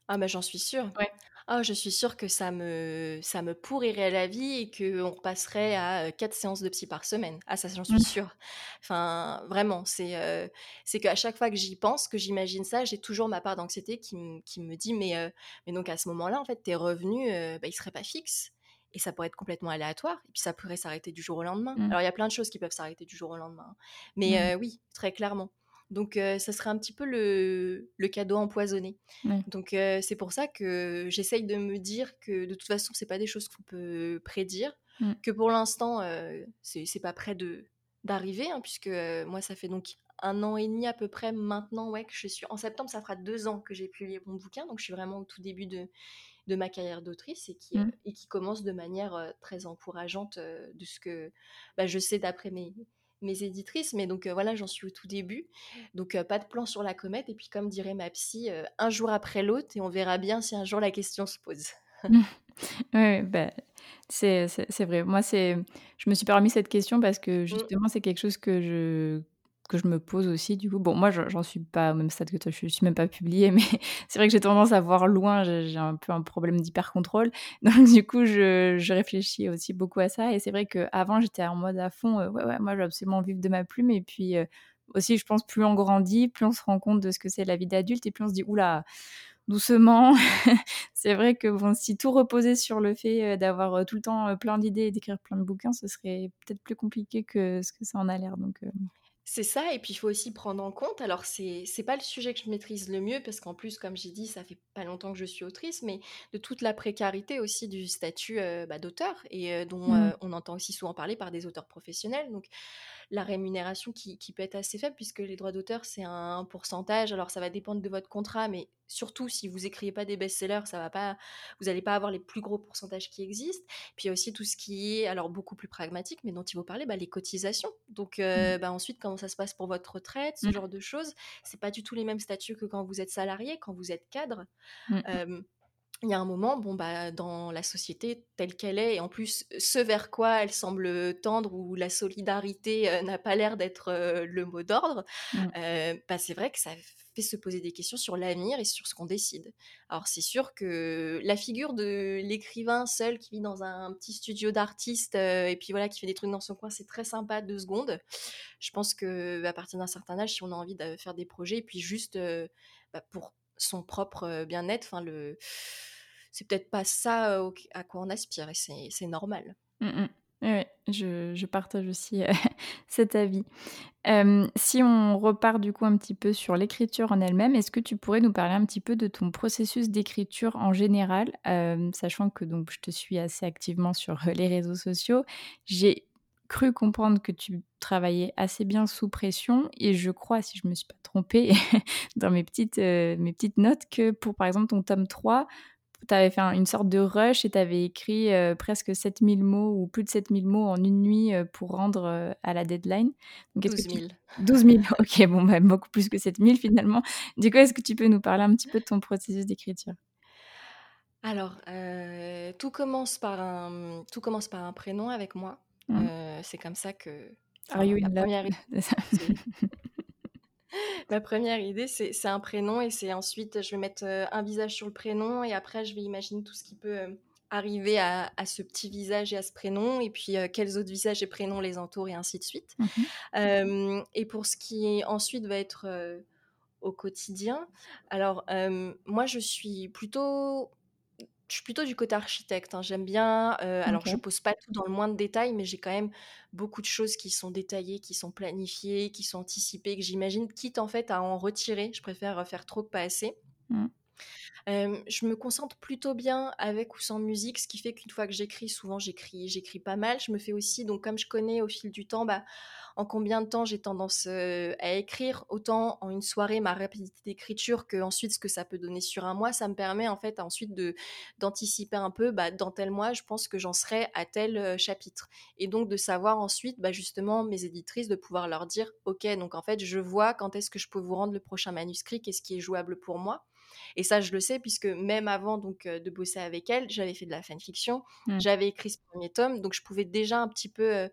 Ah mais j'en suis sûre. Ouais. Ah, je suis sûre que ça me ça me pourrirait la vie et qu'on repasserait à, heu, 4 séances de psy par semaine. Ah ça, j'en suis Mmh. sûre. Enfin, vraiment, c'est, heu, c'est qu'à chaque fois que j'y pense, que j'imagine ça, j'ai toujours ma part d'anxiété qui qui me dit: «Mais, heu, mais donc à ce moment-là, en fait, tes revenus, bah, ils seraient pas fixes et ça pourrait être complètement aléatoire et puis ça pourrait s'arrêter du jour au lendemain». Mmh. Alors il y a plein de choses qui peuvent s'arrêter du jour au lendemain, hein, Mmh. mais, heu, oui, très clairement. Donc, ça serait un petit peu le le cadeau empoisonné. Ouais. Donc c'est pour ça que j'essaye de me dire que de toute façon, c'est pas des choses qu'on peut prédire, Mmh. que pour l'instant, heu, c'est pas près de d'arriver, hein, puisque, moi, ça fait donc un an et demi à peu près maintenant, ouais, que je suis en septembre, ça fera 2 ans que j'ai publié mon bouquin, donc je suis vraiment au tout début de de ma carrière d'autrice et qui, Mmh. et qui commence de manière, très encourageante, de ce que, bah, je sais d'après mes mes éditrices. Mais donc, voilà, j'en suis au tout début. Donc, pas de plan sur la comète et puis comme dirait ma psy, un jour après l'autre et on verra bien si un jour la question se pose. Ouais, bah, c'est vrai. Moi, c'est je me suis permis cette question parce que Mmh. justement, c'est quelque chose que je que je me pose aussi du coup. Bon, moi, j'en suis pas au même stade que toi, je suis même pas publiée, mais c'est vrai que j'ai tendance à voir loin, j'ai un peu un problème d'hyper-contrôle. Donc du coup, je réfléchis aussi beaucoup à ça et c'est vrai qu'avant, j'étais en mode à fond, heu: «Ouais, ouais, moi, je veux absolument vivre de ma plume» et puis, heu, aussi, je pense, plus on grandit, plus on se rend compte de ce que c'est la vie d'adulte et plus on se dit: «Ouh là, doucement». C'est vrai que si tout reposait sur le fait, heu, d'avoir, tout le temps, plein d'idées et d'écrire plein de bouquins, ce serait peut-être plus compliqué que ce que ça en a l'air donc heu, C'est ça et puis il faut aussi prendre en compte alors c'est pas le sujet que je maîtrise le mieux parce qu'en plus, comme j'ai dit, ça fait pas longtemps que je suis autrice, mais de toute la précarité aussi du statut, bah, d'auteur et dont, mmh, on entend aussi souvent parler par des auteurs professionnels. Donc la rémunération qui qui peut être assez faible puisque les droits d'auteur, c'est un pourcentage. Alors ça va dépendre de votre contrat, mais surtout si vous écrivez pas des best-sellers, ça va pas vous allez pas avoir les plus gros pourcentages qui existent. Puis il y a aussi tout ce qui est, alors beaucoup plus pragmatique, mais dont il faut parler, bah, les cotisations. Donc mmh, euh, bah, ensuite, comment ça se passe pour votre retraite, ce mmh, genre de choses. C'est pas du tout les mêmes statuts que quand vous êtes salarié, quand vous êtes cadre. mmh, mmh, Euh, il y a un moment, bon, bah, dans la société telle qu'elle est, et en plus, ce vers quoi elle semble tendre, où la solidarité euh, n'a pas l'air d'être euh, le mot d'ordre, mmh. euh, bah, c'est vrai que ça fait se poser des questions sur l'avenir et sur ce qu'on décide. Alors, c'est sûr que la figure de l'écrivain seul qui vit dans un petit studio d'artiste euh, et puis voilà, qui fait des trucs dans son coin, c'est très sympa deux secondes. Je pense que à partir d'un certain âge, si on a envie de faire des projets, et puis juste euh, bah, pour son propre euh, bien-être, enfin le c'est peut-être pas ça, à quoi on aspire et c'est normal. Mmh ouais, je partage aussi, heu, cet avis. Si on repart du coup un petit peu sur l'écriture en elle-même, est-ce que tu pourrais nous parler un petit peu de ton processus d'écriture en général? Sachant que donc je te suis assez activement sur, heu, les réseaux sociaux. J'ai cru comprendre que tu travaillais assez bien sous pression et je crois, si je me suis pas trompée dans mes petites, heu, mes petites notes que pour par exemple ton tome 3 tu avais fait un une sorte de rush et tu avais écrit, heu, presque 7 000 mots ou plus de 7 000 mots en une nuit, heu, pour rendre, heu, à la deadline. Donc est-ce que Douze tu mille. 12 000 OK, bon, bah, beaucoup plus que 7 000 finalement. Du coup, est-ce que tu peux nous parler un petit peu de ton processus d'écriture? Alors, heu, tout commence par un, tout commence par un prénom avec moi. Mmh. Heu, c'est comme ça que Are enfin you la in love? première Ma première idée, c'est un prénom et c'est ensuite, je vais mettre un visage sur le prénom et après, je vais imaginer tout ce qui peut arriver à, ce petit visage et à ce prénom et puis quels autres visages et prénoms les entourent et ainsi de suite. Mmh et pour ce qui ensuite va être au quotidien, alors moi, je suis plutôt je suis plutôt du côté architecte. Hein. J'aime bien. Euh, alors, je pose pas tout dans le moindre détail, mais j'ai quand même beaucoup de choses qui sont détaillées, qui sont planifiées, qui sont anticipées, que j'imagine, quitte en fait à en retirer. Je préfère faire trop que pas assez. Je me concentre plutôt bien avec ou sans musique, ce qui fait qu'une fois que j'écris, souvent j'écris, j'écris pas mal. Je me fais aussi, donc comme je connais au fil du temps, bah, en combien de temps j'ai tendance à écrire, autant en une soirée ma rapidité d'écriture que ensuite ce que ça peut donner sur un mois, ça me permet en fait ensuite de d'anticiper un peu bah, dans tel mois je pense que j'en serai à tel chapitre. Et donc de savoir ensuite bah, justement mes éditrices de pouvoir leur dire ok donc en fait je vois quand est-ce que je peux vous rendre le prochain manuscrit, qu'est-ce qui est jouable pour moi? Et ça, je le sais puisque même avant donc de bosser avec elle, j'avais fait de la fanfiction, mmh. j'avais écrit ce premier tome, donc je pouvais déjà un petit peu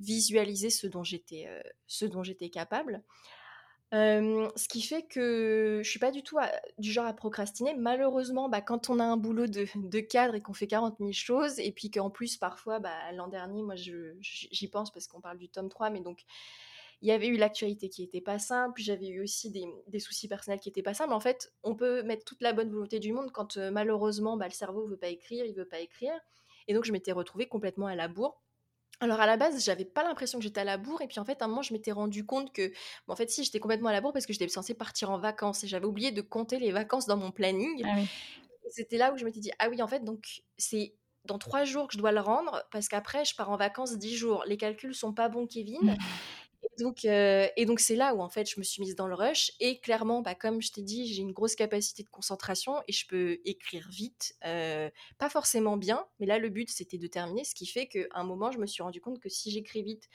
visualiser ce dont j'étais, capable. ce qui fait que je suis pas du tout du genre à procrastiner. Malheureusement, bah, quand on a un boulot de, de cadre et qu'on fait 40 000 choses, et puis qu'en plus, parfois, bah, l'an dernier, moi, j'y pense parce qu'on parle du tome 3, mais donc, il y avait eu l'actualité qui était pas simple, j'avais eu aussi des, des, soucis personnels qui étaient pas simples. En fait, on peut mettre toute la bonne volonté du monde quand malheureusement, bah, le cerveau veut pas écrire, il veut pas écrire. Et donc, je m'étais retrouvée complètement à la bourre. Alors à la base, j'avais pas l'impression que j'étais à la bourre et puis en fait à un moment je m'étais rendu compte que en fait si j'étais complètement à la bourre parce que j'étais censée partir en vacances et j'avais oublié de compter les vacances dans mon planning. Ah C'était là où je m'étais dit ah oui en fait donc c'est dans trois jours que je dois le rendre parce qu'après je pars en vacances dix jours. Les calculs sont pas bons Kevin. donc, et donc c'est là où en fait je me suis mise dans le rush. Et clairement, bah, comme je t'ai dit, j'ai une grosse capacité de concentration et je peux écrire vite, pas forcément bien, mais là le but c'était de terminer, ce qui fait qu'à un moment je me suis rendu compte que si j'écris vite,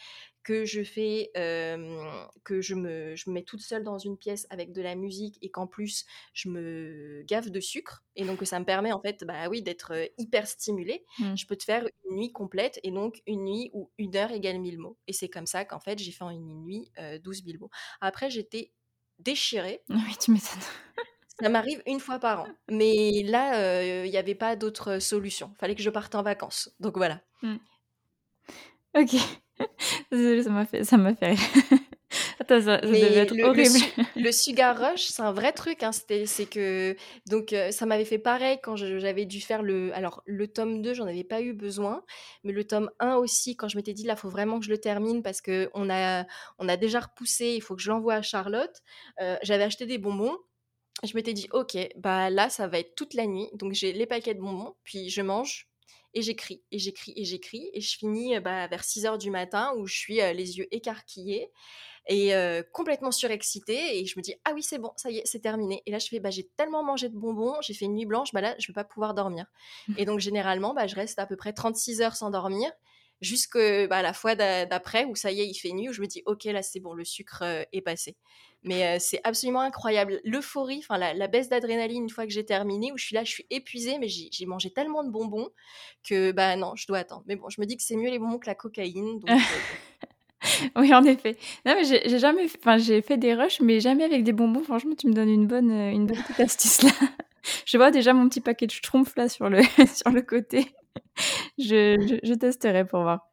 que je fais, que je me, je me mets toute seule dans une pièce avec de la musique et qu'en plus je me gave de sucre et donc ça me permet en fait, bah oui, d'être hyper stimulée. Mmh. Je peux te faire une nuit complète et donc une nuit où une heure égale 1000 mots. Et c'est comme ça qu'en fait j'ai fait en une nuit 12 000 mots. Après j'étais déchirée. Oui, tu m'étonnes. Ça m'arrive une fois par an. Mais là, il n'y avait pas d'autre solution. Fallait que je parte en vacances. Donc voilà. Mmh. Ok. Désolée, ça m'a fait, ça m'a fait Attends, ça, devait être le, horrible. Le, sugar rush, c'est un vrai truc. Hein, c'est que donc euh, ça m'avait fait pareil quand j'avais dû faire le. Alors le tome 2, j'en avais pas eu besoin, mais le tome 1 aussi, quand je m'étais dit là, faut vraiment que je le termine parce que on a on a déjà repoussé, il faut que je l'envoie à Charlotte. Euh, j'avais acheté des bonbons. Je m'étais dit ok, bah là ça va être toute la nuit, donc j'ai les paquets de bonbons, puis je mange, et j'écris, et j'écris, et j'écris, et je finis bah, vers 6 heures du matin où je suis les yeux écarquillés et complètement surexcitée, et je me dis, ah oui, c'est bon, ça y est, c'est terminé. Et là, je fais, bah, j'ai tellement mangé de bonbons, j'ai fait une nuit blanche, bah là, je vais pas pouvoir dormir. et donc, généralement, bah, je reste à peu près 36 heures sans dormir, jusqu'à bah, la fois d'après où ça y est, il fait nuit, où je me dis, ok, là, c'est bon, le sucre est passé. Mais c'est absolument incroyable. L'euphorie, enfin la, baisse d'adrénaline une fois que j'ai terminé, où je suis là, je suis épuisée, mais j'ai mangé tellement de bonbons que bah non, je dois attendre. Mais bon, je me dis que c'est mieux les bonbons que la cocaïne. oui, en effet. Non, mais j'ai jamais, enfin j'ai fait des rushs, mais jamais avec des bonbons. Franchement, tu me donnes une bonne, une bonne petite astuce là. je vois déjà mon petit paquet de schtroumpfs là sur le, sur le côté. Je, testerai pour voir.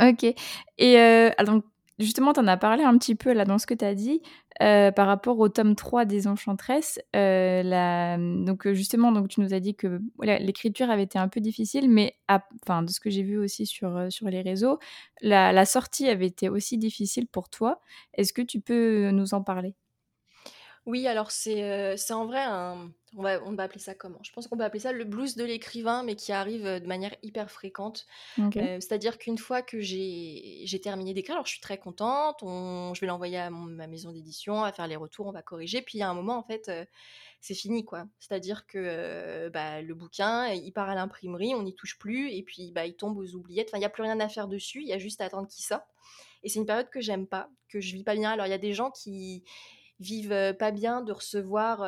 Ok. Et euh, alors, Justement, tu en as parlé un petit peu là dans ce que tu as dit euh, par rapport au tome 3 des Enchantresses. Euh. Donc justement, donc, tu nous as dit que l'écriture avait été un peu difficile, mais enfin, de ce que j'ai vu aussi sur, euh, sur les réseaux, la sortie avait été aussi difficile pour toi. Est-ce que tu peux nous en parler? Oui, alors c'est c'est en vrai un on va on va appeler ça comment? Je pense qu'on peut appeler ça le blues de l'écrivain, mais qui arrive, de manière hyper fréquente. c'est-à-dire qu'une fois que j'ai terminé d'écrire, alors je suis très contente, on je vais l'envoyer à ma maison d'édition, on va faire les retours, on va corriger, puis il y a un moment en fait, c'est fini quoi. C'est-à-dire que, bah, le bouquin, il part à l'imprimerie, on n'y touche plus et puis, bah, il tombe aux oubliettes. Enfin, il y a plus rien à faire dessus, il y a juste à attendre qu'il sorte et c'est une période que j'aime pas, que je vis pas bien. Alors il y a des gens qui vivent pas bien de recevoir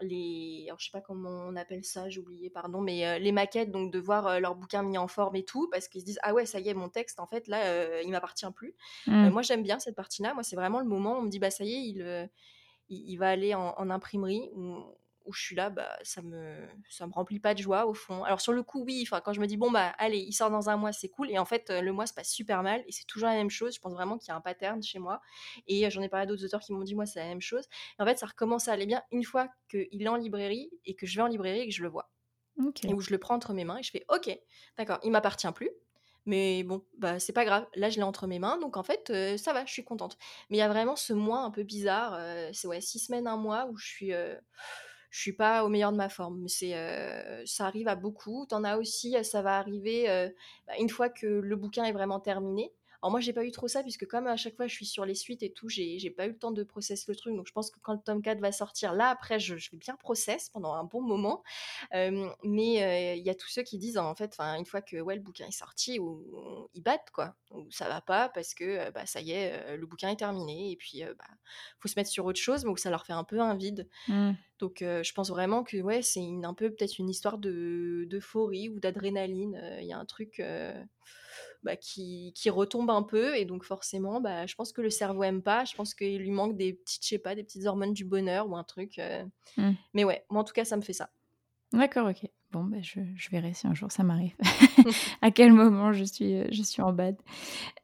les. Alors, je sais pas comment on appelle ça, j'ai oublié, pardon, mais les maquettes, donc de voir leur bouquin mis en forme et tout, parce qu'ils se disent Ah ouais, ça y est, mon texte, en fait, là, il m'appartient plus. Mmh. moi, j'aime bien cette partie-là. Moi, c'est vraiment le moment où on me dit Bah, ça y est, il, il, va aller en, en imprimerie. Où, où je suis là, bah, ça me ça me remplit pas de joie au fond. Alors sur le coup, oui, enfin quand je me dis bon bah allez, il sort dans un mois, c'est cool. Et en fait, le mois se passe super mal et c'est toujours la même chose. Je pense vraiment qu'il y a un pattern chez moi. Et j'en ai parlé à d'autres auteurs qui m'ont dit moi c'est la même chose. Et en fait, ça recommence à aller bien une fois qu'il est en librairie et que je vais en librairie et que je le vois. Et où je le prends entre mes mains et je fais ok, d'accord, il m'appartient plus. Mais bon, bah c'est pas grave. Là, je l'ai entre mes mains, donc en fait, ça va, je suis contente. Mais il y a vraiment ce mois un peu bizarre. c'est ouais, six semaines, un mois où je suis je suis pas au meilleur de ma forme. C'est, euh, ça arrive à beaucoup. T'en as aussi, ça va arriver euh, bah, une fois que le bouquin est vraiment terminé. Alors moi, j'ai pas eu trop ça, puisque comme à chaque fois, je suis sur les suites et tout, j'ai, j'ai pas eu le temps de processer le truc. Donc je pense que quand le tome 4 va sortir, là, après, je, je vais bien process pendant un bon moment. mais il y a tous ceux qui disent, en fait, une fois que ouais, le bouquin est sorti, ou, ils battent, quoi. Ou ça va pas, parce que bah, ça y est, le bouquin est terminé. Et puis, bah, faut se mettre sur autre chose, mais ça leur fait un peu un vide. Mmh. Donc je pense vraiment que ouais, c'est une, un peu peut-être une histoire de, d'euphorie ou d'adrénaline. Il y a un truc bah, qui, qui, retombe un peu. Et donc, forcément, bah, je pense que le cerveau aime pas. Je pense qu'il lui manque des petites, je sais pas, des petites hormones du bonheur ou un truc. Euh. Mmh. Mais ouais, moi, en tout cas, ça me fait ça. D'accord, ok. Bon, bah, je, je, verrai si un jour ça m'arrive. à quel moment je suis, je suis en bad.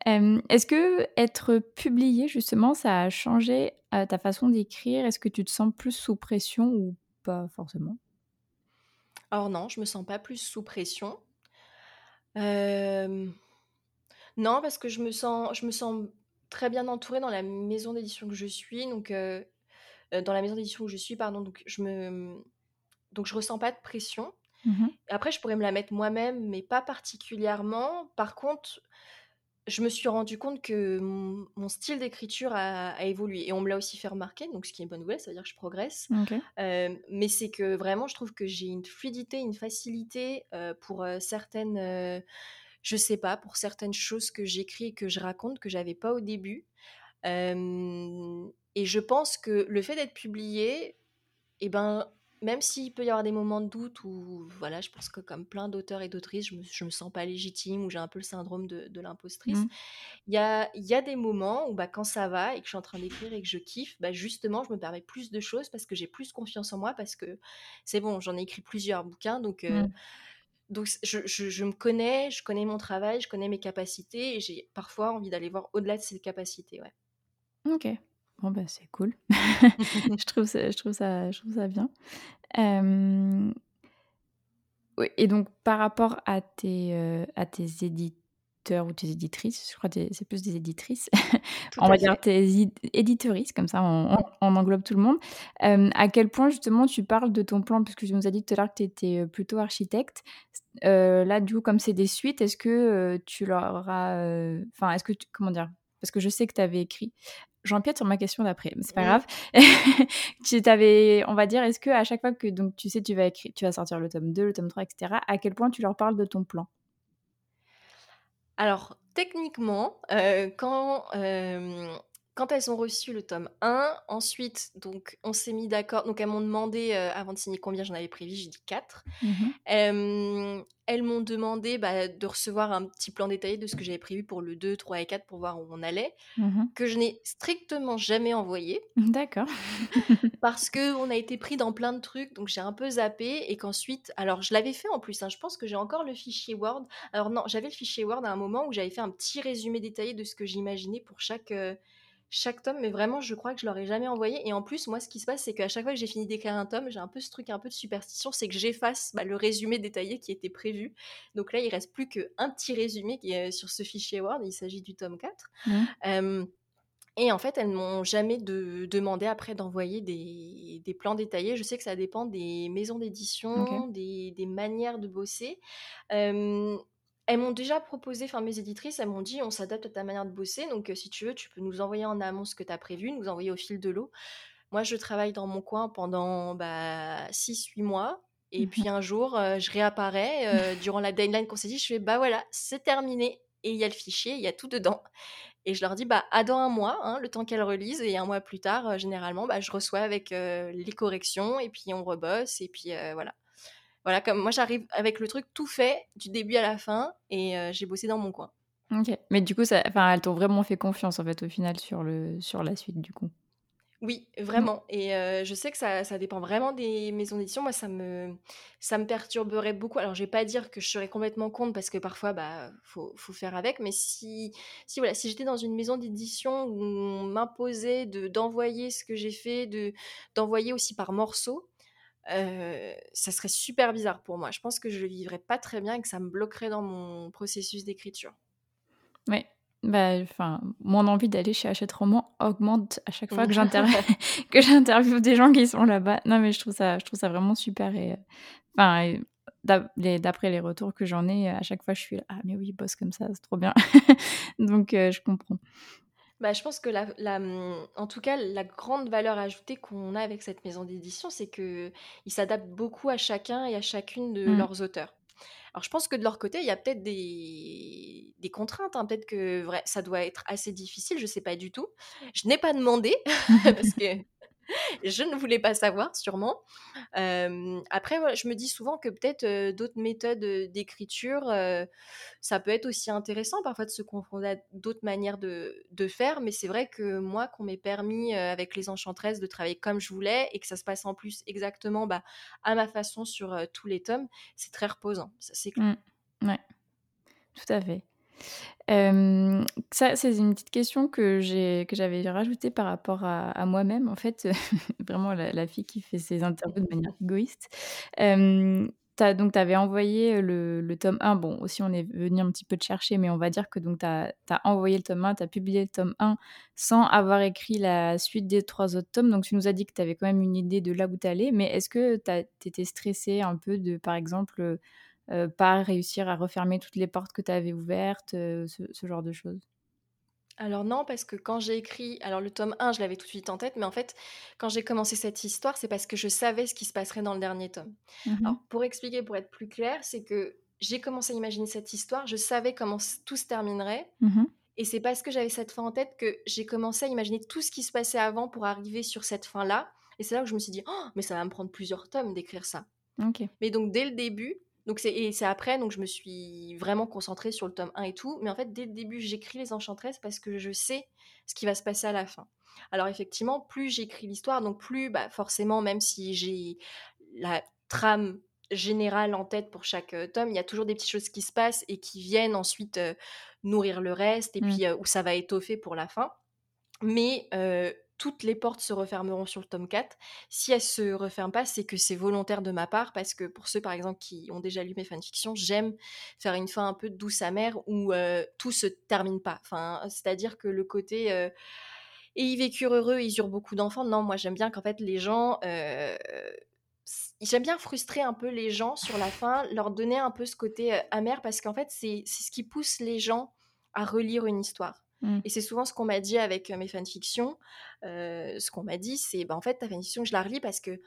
Est-ce que être publié, justement, ça a changé euh, ta façon d'écrire? Est-ce que tu te sens plus sous pression ou pas forcément? Alors non, je me sens pas plus sous pression. Euh... Non, parce que je me sens, je me sens très bien entourée dans la maison d'édition que je suis. Donc, euh, euh, dans la maison d'édition où je suis, pardon. Donc, je me, donc je ressens pas de pression. Mmh Après, je pourrais me la mettre moi-même, mais pas particulièrement. Par contre, je me suis rendu compte que mon, style d'écriture a, évolué et on me l'a aussi fait remarquer, donc ce qui est une bonne nouvelle, ça veut dire que je progresse. Euh, mais c'est que vraiment, je trouve que j'ai une fluidité, une facilité pour certaines je sais pas, pour certaines choses que j'écris et que je raconte que j'avais pas au début. et je pense que le fait d'être publié, eh ben, même s'il peut y avoir des moments de doute où, voilà, je pense que comme plein d'auteurs et d'autrices, je me, me sens pas légitime ou j'ai un peu le syndrome de, de l'impostrice, mmh. il y, a, y a des moments où bah, quand ça va et que je suis en train d'écrire et que je kiffe, bah, justement, je me permets plus de choses parce que j'ai plus confiance en moi parce que c'est bon, j'en ai écrit plusieurs bouquins, donc... Mmh. Donc je, me connais, je connais mon travail, je connais mes capacités et j'ai parfois envie d'aller voir au-delà de ces capacités. Ouais. Ok, bon bah c'est cool. je, trouve ça, je, trouve ça, je trouve ça bien. Et donc par rapport à tes, euh, à tes éditeurs, ou tes éditrices, je crois que c'est plus des éditrices, on va dire tes éditrices, comme ça on, englobe tout le monde. à quel point justement tu parles de ton plan, puisque tu nous as dit tout à l'heure que tu étais plutôt architecte. là, du coup, comme c'est des suites, est-ce que tu leur as. Enfin, est-ce que. Tu, comment dire Parce que je sais que tu avais écrit. J'empiète sur ma question d'après, mais c'est pas grave. tu t'avais, on va dire, est-ce que à chaque fois que donc tu sais tu vas écrire, tu vas sortir le tome 2, le tome 3, etc. À quel point tu leur parles de ton plan? Alors, techniquement, euh, quand, euh, quand elles ont reçu le tome 1, ensuite, donc, on s'est mis d'accord. Donc, elles m'ont demandé, euh, avant de signer combien j'en avais prévu, j'ai dit 4. Mmh elles m'ont demandé bah, de recevoir un petit plan détaillé de ce que j'avais prévu pour le 2, 3 et 4 pour voir où on allait, mmh que je n'ai strictement jamais envoyé. D'accord. parce qu'on a été pris dans plein de trucs, donc j'ai un peu zappé, et qu'ensuite, alors je l'avais fait en plus, hein, je pense que j'ai encore le fichier Word. Alors non, j'avais le fichier Word à un moment où j'avais fait un petit résumé détaillé de ce que j'imaginais pour chaque chaque tome, mais vraiment, je crois que je leur ai jamais envoyé. Et en plus, moi, ce qui se passe, c'est qu'à chaque fois que j'ai fini d'écrire un tome, j'ai un peu ce truc, un peu de superstition, c'est que j'efface bah, le résumé détaillé qui était prévu. Donc là, il reste plus qu'un petit résumé qui est sur ce fichier Word. Il s'agit du tome 4. Mmh. et en fait, elles m'ont jamais de, demandé après d'envoyer des, plans détaillés. Je sais que ça dépend des maisons d'édition, des, manières de bosser elles m'ont déjà proposé, enfin mes éditrices, elles m'ont dit on s'adapte à ta manière de bosser, donc si tu veux, tu peux nous envoyer en amont ce que tu as prévu, nous envoyer au fil de l'eau. Moi, je travaille dans mon coin pendant bah, 6-8 mois, et puis un jour, je réapparais durant la deadline qu'on s'est dit, je fais bah voilà, c'est terminé, et il y a le fichier, il y a tout dedans. Et je leur dis, bah, à dans un mois, hein, le temps qu'elles relisent. Et un mois plus tard, euh, généralement, bah, je reçois avec euh, les corrections et puis on rebosse. Et puis euh, voilà. Voilà, comme moi, j'arrive avec le truc tout fait du début à la fin et j'ai bossé dans mon coin. Ok. Mais du coup, ça, enfin, elles t'ont vraiment fait confiance en fait au final sur, le, sur la suite du coup. Oui, vraiment et je sais que ça ça dépend vraiment des maisons d'édition. Moi, ça me ça me perturberait beaucoup. Alors, je vais pas dire que je serais complètement contre parce que parfois, bah, faut faut faire avec, mais si si voilà, si j'étais dans une maison d'édition où on m'imposait de d'envoyer ce que j'ai fait, de d'envoyer aussi par morceaux, ça serait super bizarre pour moi. Je pense que je le vivrais pas très bien et que ça me bloquerait dans mon processus d'écriture. Ouais. Bah, enfin, mon envie d'aller chez Hachette Roman augmente à chaque fois que que j'interviewe des gens qui sont là-bas. Non, mais je trouve ça, je trouve ça vraiment super. Et, enfin, d'après les retours que j'en ai, à chaque fois, je suis là, ah, mais oui, bosse comme ça, c'est trop bien. Donc, euh, je comprends. Bah, je pense que la, la, en tout cas, la grande valeur ajoutée qu'on a avec cette maison d'édition, c'est qu'ils s'adaptent beaucoup à chacun et à chacune de mmh. leurs auteurs. Alors, je pense que de leur côté, il y a peut-être des, des contraintes. Hein. Peut-être que vrai, ça doit être assez difficile, je ne sais pas du tout. Je n'ai pas demandé parce que je ne voulais pas savoir, sûrement. après, je me dis souvent que peut-être d'autres méthodes d'écriture, ça peut être aussi intéressant parfois de se confronter à d'autres manières de, faire. Mais c'est vrai que moi, qu'on m'ait permis avec les Enchantresses de travailler comme je voulais et que ça se passe en plus exactement bah, à ma façon sur tous les tomes, c'est très reposant. Ça, c'est clair. Mmh. Ouais, tout à fait ça, c'est une petite question que j'avais rajoutée par rapport à, moi-même. En fait, vraiment la, fille qui fait ses interviews de manière égoïste. As, donc, tu avais envoyé le, le, tome 1. Bon, aussi, on est venu un petit peu te chercher, mais on va dire que tu as, as, envoyé le tome 1, tu as publié le tome 1 sans avoir écrit la suite des trois autres tomes. Donc, tu nous as dit que tu avais quand même une idée de là où tu allais, mais est-ce que tu étais stressée un peu de, par exemple, euh, pas réussir à refermer toutes les portes que tu avais ouvertes, euh, ce, genre de choses? Alors non, parce que quand j'ai écrit, alors le tome 1, je l'avais tout de suite en tête, mais en fait, quand j'ai commencé cette histoire, c'est parce que je savais ce qui se passerait dans le dernier tome. Mmh alors, pour expliquer, pour être plus clair, c'est que j'ai commencé à imaginer cette histoire, je savais comment tout se terminerait, mmh et c'est parce que j'avais cette fin en tête que j'ai commencé à imaginer tout ce qui se passait avant pour arriver sur cette fin-là, et c'est là où je me suis dit, oh, mais ça va me prendre plusieurs tomes d'écrire ça. Mais donc, dès le début, donc c'est et c'est après donc je me suis vraiment concentrée sur le tome 1 et tout, mais en fait dès le début j'écris les Enchantresses parce que je sais ce qui va se passer à la fin. Alors effectivement, plus j'écris l'histoire, donc plus bah, forcément même si j'ai la trame générale en tête pour chaque tome, il y a toujours des petites choses qui se passent et qui viennent ensuite nourrir le reste et mmh. puis où ça va étoffer pour la fin. Mais toutes les portes se refermeront sur le tome 4. Si elles se referment pas, c'est que c'est volontaire de ma part, parce que pour ceux, par exemple, qui ont déjà lu mes fanfictions, j'aime faire une fin un peu douce amère où euh, tout se termine pas. Enfin, c'est-à-dire que le côté euh, et ils vécurent heureux, ils eurent beaucoup d'enfants. Non, moi j'aime bien qu'en fait les gens euh, j'aime bien frustrer un peu les gens sur la fin, leur donner un peu ce côté amer parce qu'en fait c'est ce qui pousse les gens à relire une histoire. Mmh. Et c'est souvent ce qu'on m'a dit avec mes fanfictions. ce qu'on m'a dit, c'est bah, en fait, ta fanfiction, je la relis parce que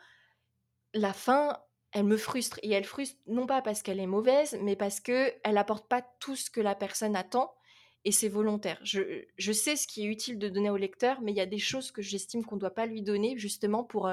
la fin, elle me frustre. Et elle frustre non pas parce qu'elle est mauvaise, mais parce qu'elle n'apporte pas tout ce que la personne attend. Et c'est volontaire. Je, je, sais ce qui est utile de donner au lecteur, mais il y a des choses que j'estime qu'on ne doit pas lui donner, justement pour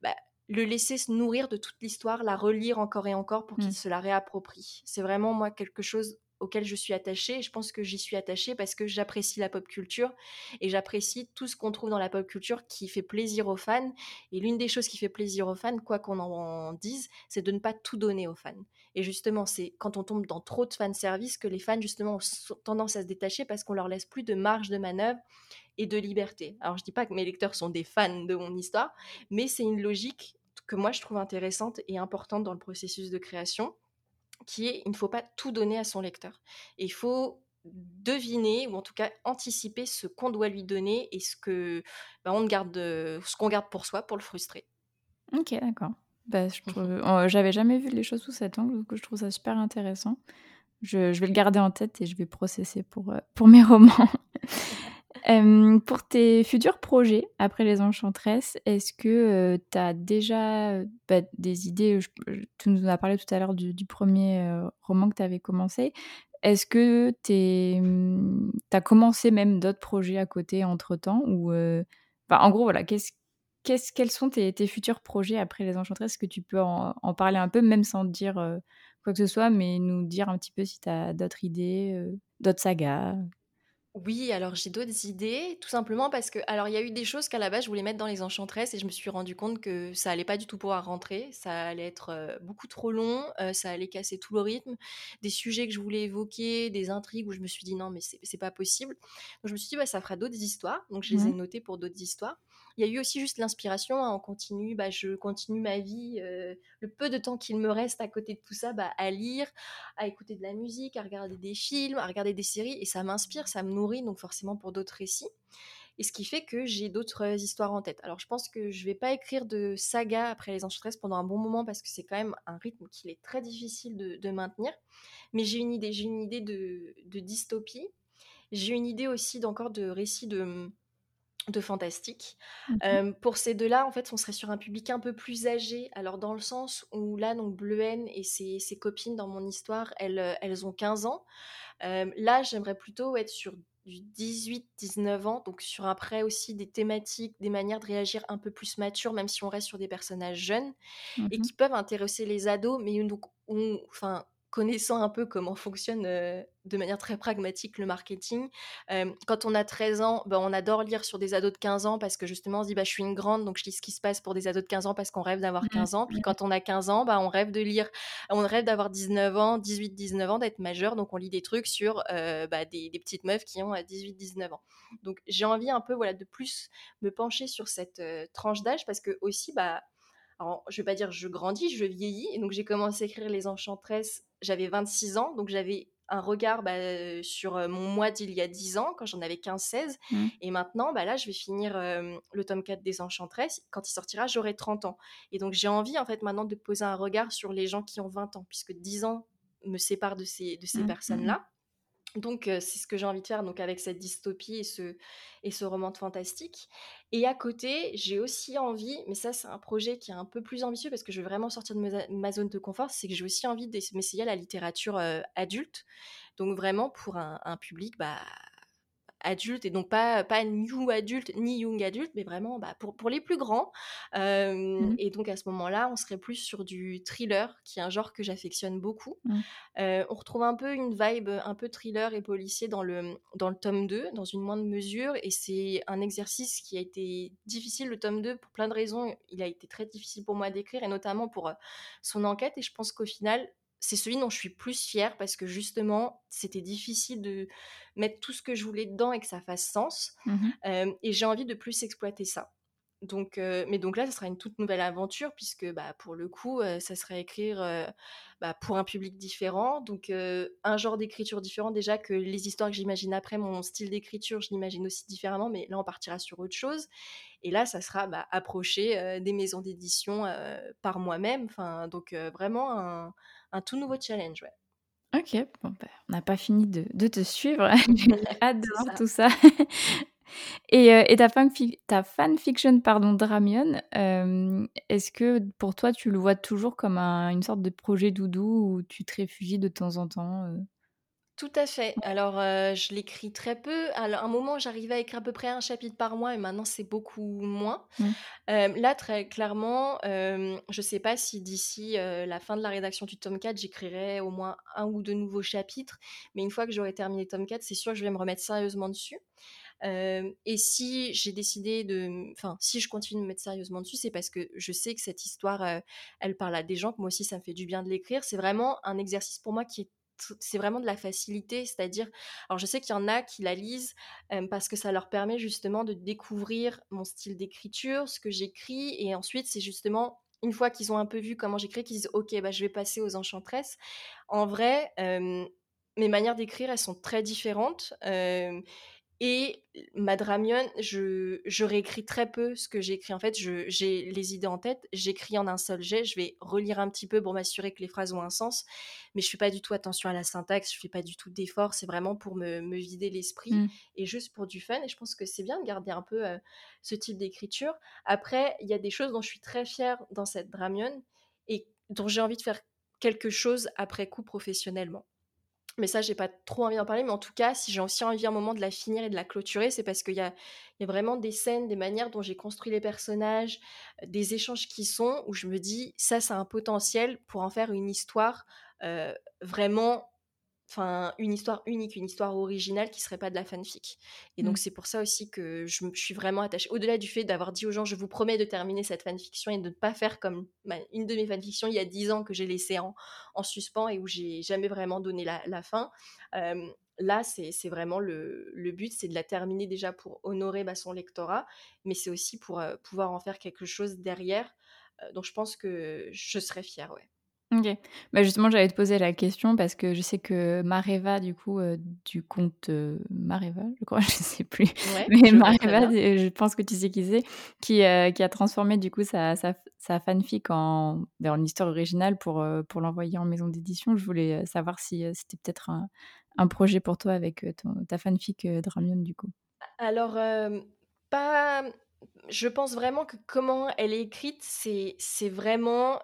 bah, le laisser se nourrir de toute l'histoire, la relire encore et encore pour qu'il mmh. se la réapproprie. C'est vraiment, moi, quelque chose auquel je suis attachée. Je pense que j'y suis attachée parce que j'apprécie la pop culture et j'apprécie tout ce qu'on trouve dans la pop culture qui fait plaisir aux fans. Et l'une des choses qui fait plaisir aux fans, quoi qu'on en dise, c'est de ne pas tout donner aux fans. Et justement, c'est quand on tombe dans trop de fanservice que les fans, justement, ont tendance à se détacher parce qu'on leur laisse plus de marge de manœuvre et de liberté. Alors, je dis pas que mes lecteurs sont des fans de mon histoire, mais c'est une logique que moi je trouve intéressante et importante dans le processus de création qui est il ne faut pas tout donner à son lecteur. Et il faut deviner ou en tout cas anticiper ce qu'on doit lui donner et ce que bah, on garde ce qu'on garde pour soi pour le frustrer. Ok, d'accord. Bah, oh, j'avais jamais vu les choses sous cet angle, donc je trouve ça super intéressant. Je, je, vais le garder en tête et je vais processer pour, euh, pour mes romans. Pour tes futurs projets après Les Enchantresses, est-ce que tu as déjà bah, des idées Tu nous as parlé tout à l'heure du, premier roman que tu avais commencé. Est-ce que tu mmh, as commencé même d'autres projets à côté entre-temps En gros, voilà, quels sont tes, futurs projets après Les Enchantresses? Est-ce que tu peux en, parler un peu, même sans dire quoi que ce soit, mais nous dire un petit peu si tu as d'autres idées, d'autres sagas? Oui, alors j'ai d'autres idées, tout simplement parce que, alors il y a eu des choses qu'à la base je voulais mettre dans les Enchantresses et je me suis rendu compte que ça allait pas du tout pouvoir rentrer, ça allait être beaucoup trop long, ça allait casser tout le rythme, des sujets que je voulais évoquer, des intrigues où je me suis dit non mais c'est pas possible. Donc je me suis dit bah ça fera d'autres histoires, donc je les ai notées pour d'autres histoires. Il y a eu aussi juste l'inspiration, hein, on continue, bah, je continue ma vie, le peu de temps qu'il me reste à côté de tout ça, bah, à lire, à écouter de la musique, à regarder des films, à regarder des séries, et ça m'inspire, ça me nourrit, donc forcément pour d'autres récits. Et ce qui fait que j'ai d'autres histoires en tête. Alors je pense que je vais pas écrire de saga après les Enchantress pendant un bon moment parce que c'est quand même un rythme qu'il est très difficile de, maintenir. Mais j'ai une idée, j'ai une idée de, de dystopie. J'ai une idée aussi d'encore de récits de, de fantastique. Mmh pour ces deux-là, en fait, on serait sur un public un peu plus âgé. Alors, dans le sens où là, donc, Bleuhen et ses, ses copines dans mon histoire, elles, elles ont 15 ans. là, j'aimerais plutôt être sur du 18-19 ans, donc sur après aussi des thématiques, des manières de réagir un peu plus matures, même si on reste sur des personnages jeunes, et mmh qui peuvent intéresser les ados, mais donc, enfin, connaissant un peu comment fonctionne de manière très pragmatique le marketing, quand on a 13 ans, bah, on adore lire sur des ados de 15 ans parce que justement on se dit bah, je suis une grande donc je lis ce qui se passe pour des ados de 15 ans parce qu'on rêve d'avoir 15 mmh, ans. Puis quand on a 15 ans, bah, on rêve de lire, on rêve d'avoir 19 ans, 18-19 ans, d'être majeur. Donc on lit des trucs sur bah, des, petites meufs qui ont 18-19 ans. Donc j'ai envie un peu voilà, de plus me pencher sur cette tranche d'âge parce que aussi, bah, alors, je vais pas dire je grandis, je vieillis. Et donc, j'ai commencé à écrire Les Enchantresses, j'avais 26 ans. Donc, j'avais un regard bah, sur mon mois d'il y a 10 ans, quand j'en avais 15-16. Mmh. Et maintenant, bah, là, je vais finir le tome 4 des Enchanteresses. Quand il sortira, j'aurai 30 ans. Et donc, j'ai envie, en fait, maintenant de poser un regard sur les gens qui ont 20 ans, puisque 10 ans me séparent de ces, de ces mmh, mmh, personnes-là. Donc, c'est ce que j'ai envie de faire donc avec cette dystopie et ce, et ce roman de fantastique. Et à côté, j'ai aussi envie, mais ça, c'est un projet qui est un peu plus ambitieux parce que je veux vraiment sortir de ma, zone de confort, c'est que j'ai aussi envie de m'essayer à la littérature adulte. Donc, vraiment pour un, un public bah, adulte et donc pas, pas new adulte ni young adulte, mais vraiment bah, pour, pour les plus grands. Mmh et donc à ce moment-là, on serait plus sur du thriller, qui est un genre que j'affectionne beaucoup. Mmh. on retrouve un peu une vibe un peu thriller et policier dans le, dans le tome 2, dans une moindre mesure, et c'est un exercice qui a été difficile, le tome 2, pour plein de raisons. Il a été très difficile pour moi d'écrire, et notamment pour son enquête, et je pense qu'au final, c'est celui dont je suis plus fière parce que justement, c'était difficile de mettre tout ce que je voulais dedans et que ça fasse sens. Mmh et j'ai envie de plus exploiter ça. Donc, mais donc là, ça sera une toute nouvelle aventure puisque bah, pour le coup, ça serait écrire bah, pour un public différent. Donc, un genre d'écriture différent. Déjà que les histoires que j'imagine après, mon style d'écriture, je l'imagine aussi différemment, mais là, on partira sur autre chose. Et là, ça sera bah, approcher des maisons d'édition par moi-même. Enfin, donc, vraiment un, un, tout nouveau challenge. Ouais. Ok, bon, bah, on n'a pas fini de, de te suivre. J'ai hâte de voir tout ça. Et, euh, et ta, fan ta fanfiction, pardon, Dramion, euh, est-ce que pour toi, tu le vois toujours comme une sorte de projet doudou où tu te réfugies de temps en temps euh? Tout à fait. Alors, je l'écris très peu. À un moment, j'arrivais à écrire à peu près un chapitre par mois et maintenant, c'est beaucoup moins. Mmh. là, très clairement, je ne sais pas si d'ici la fin de la rédaction du tome 4, j'écrirai au moins un ou deux nouveaux chapitres. Mais une fois que j'aurai terminé le tome 4, c'est sûr que je vais me remettre sérieusement dessus et si j'ai décidé de, enfin, si je continue de me mettre sérieusement dessus, c'est parce que je sais que cette histoire, elle parle à des gens, que moi aussi ça me fait du bien de l'écrire. C'est vraiment un exercice pour moi qui est c'est vraiment de la facilité, c'est-à-dire, alors je sais qu'il y en a qui la lisent parce que ça leur permet justement de découvrir mon style d'écriture, ce que j'écris, et ensuite c'est justement une fois qu'ils ont un peu vu comment j'écris, qu'ils disent ok, bah, je vais passer aux enchantresses. En vrai, mes manières d'écrire, elles sont très différentes. Et Madramion, je, je réécris très peu ce que j'écris. En fait, j'ai les idées en tête, j'écris en un seul jet, je vais relire un petit peu pour m'assurer que les phrases ont un sens, mais je fais pas du tout attention à la syntaxe, je fais pas du tout d'effort, c'est vraiment pour me, me vider l'esprit mmh. et juste pour du fun. Et je pense que c'est bien de garder un peu euh, ce type d'écriture. Après, il y a des choses dont je suis très fière dans cette Dramion et dont j'ai envie de faire quelque chose après coup professionnellement. Mais ça, j'ai pas trop envie d'en parler. Mais en tout cas, si j'ai aussi envie un moment de la finir et de la clôturer, c'est parce qu'il y a, a vraiment des scènes, des manières dont j'ai construit les personnages, euh, des échanges qui sont, où je me dis, ça, c'est un potentiel pour en faire une histoire euh, vraiment enfin une histoire unique, une histoire originale qui serait pas de la fanfic. Et donc mmh. c'est pour ça aussi que je, suis vraiment attachée. Au-delà du fait d'avoir dit aux gens, je vous promets de terminer cette fanfiction et de ne pas faire comme une de mes fanfictions il y a dix ans que j'ai laissé en, en, suspens et où j'ai jamais vraiment donné la, fin. là, c'est vraiment le, le but, c'est de la terminer déjà pour honorer bah, son lectorat, mais c'est aussi pour pouvoir en faire quelque chose derrière. donc je pense que je serais fière, ouais. OK. Bah, justement, j'allais te poser la question parce que je sais que Mareva, du coup, euh, du compte, euh, Mareva, je crois, je sais plus. Mais Mareva, je pense que tu sais qui c'est, qui, euh, qui a transformé, du coup, sa sa sa fanfic en ben, en histoire originale pour, pour l'envoyer en maison d'édition. Je voulais, savoir si, c'était peut-être un un projet pour toi avec, ta fanfic, Dramion, du coup? Alors, pas je pense vraiment que comment elle est écrite, c'est c'est vraiment,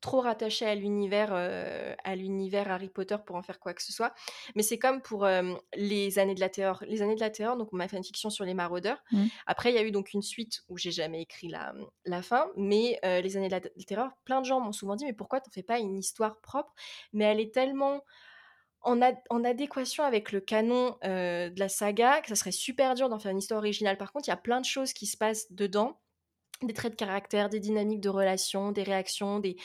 trop rattaché à l'univers, à l'univers Harry Potter pour en faire quoi que ce soit. Mais c'est comme pour, Les Années de la Terreur. Les Années de la Terreur, donc ma fanfiction sur les maraudeurs. Mmh. Après, il y a eu donc une suite où j'ai jamais écrit la, la fin, mais Les Années de la Terreur, plein de gens m'ont souvent dit: «Mais pourquoi t'en fais pas une histoire propre?» mais elle est tellement en, adéquation avec le canon de la saga, que ça serait super dur d'en faire une histoire originale. Par contre, il y a plein de choses qui se passent dedans, des traits de caractère, des dynamiques de relations, des réactions, des,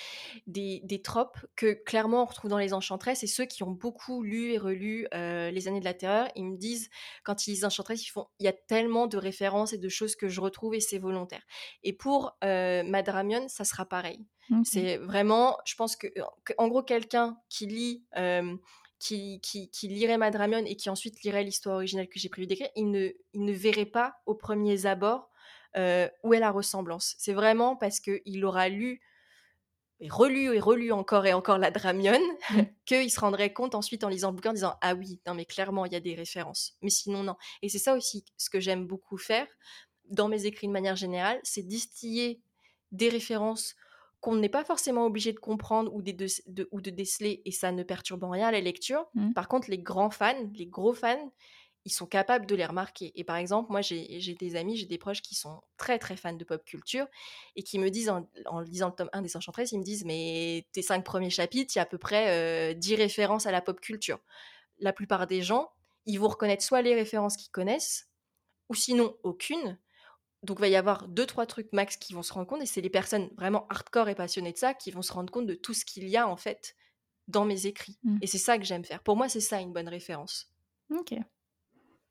des, tropes que clairement on retrouve dans les Enchantresses. Et ceux qui ont beaucoup lu et relu Les Années de la Terreur, ils me disent, quand ils lisent Enchantress, ils font il y a tellement de références et de choses que je retrouve et c'est volontaire. Et pour Madramion, ça sera pareil. C'est vraiment, je pense que, en gros, quelqu'un qui lit qui, qui, lirait Madramion et qui ensuite lirait l'histoire originale que j'ai prévu d'écrire, il ne, il ne verrait pas au premier abord euh, où est la ressemblance. C'est vraiment parce qu'il aura lu et relu et relu encore et encore la Dramion mmh. qu'il se rendrait compte ensuite en lisant le bouquin en disant ah oui non mais clairement il y a des références mais sinon non et c'est ça aussi ce que j'aime beaucoup faire dans mes écrits de manière générale c'est distiller des références qu'on n'est pas forcément obligé de comprendre ou de, ou de déceler et ça ne perturbe en rien la lecture. Mmh. Par contre, les grands fans, les gros fans, ils sont capables de les remarquer. Et par exemple, moi, j'ai des amis, j'ai des proches qui sont très, très fans de pop culture et qui me disent, en, lisant le tome 1 des Enchantresses, ils me disent, mais tes cinq premiers chapitres, il y a à peu près euh, 10 références à la pop culture. La plupart des gens, ils vont reconnaître soit les références qu'ils connaissent, ou sinon aucune, donc, il va y avoir deux, trois trucs max qui vont se rendre compte, et c'est les personnes vraiment hardcore et passionnées de ça qui vont se rendre compte de tout ce qu'il y a, en fait, dans mes écrits. Mmh. Et c'est ça que j'aime faire. Pour moi, c'est ça une bonne référence. Ok.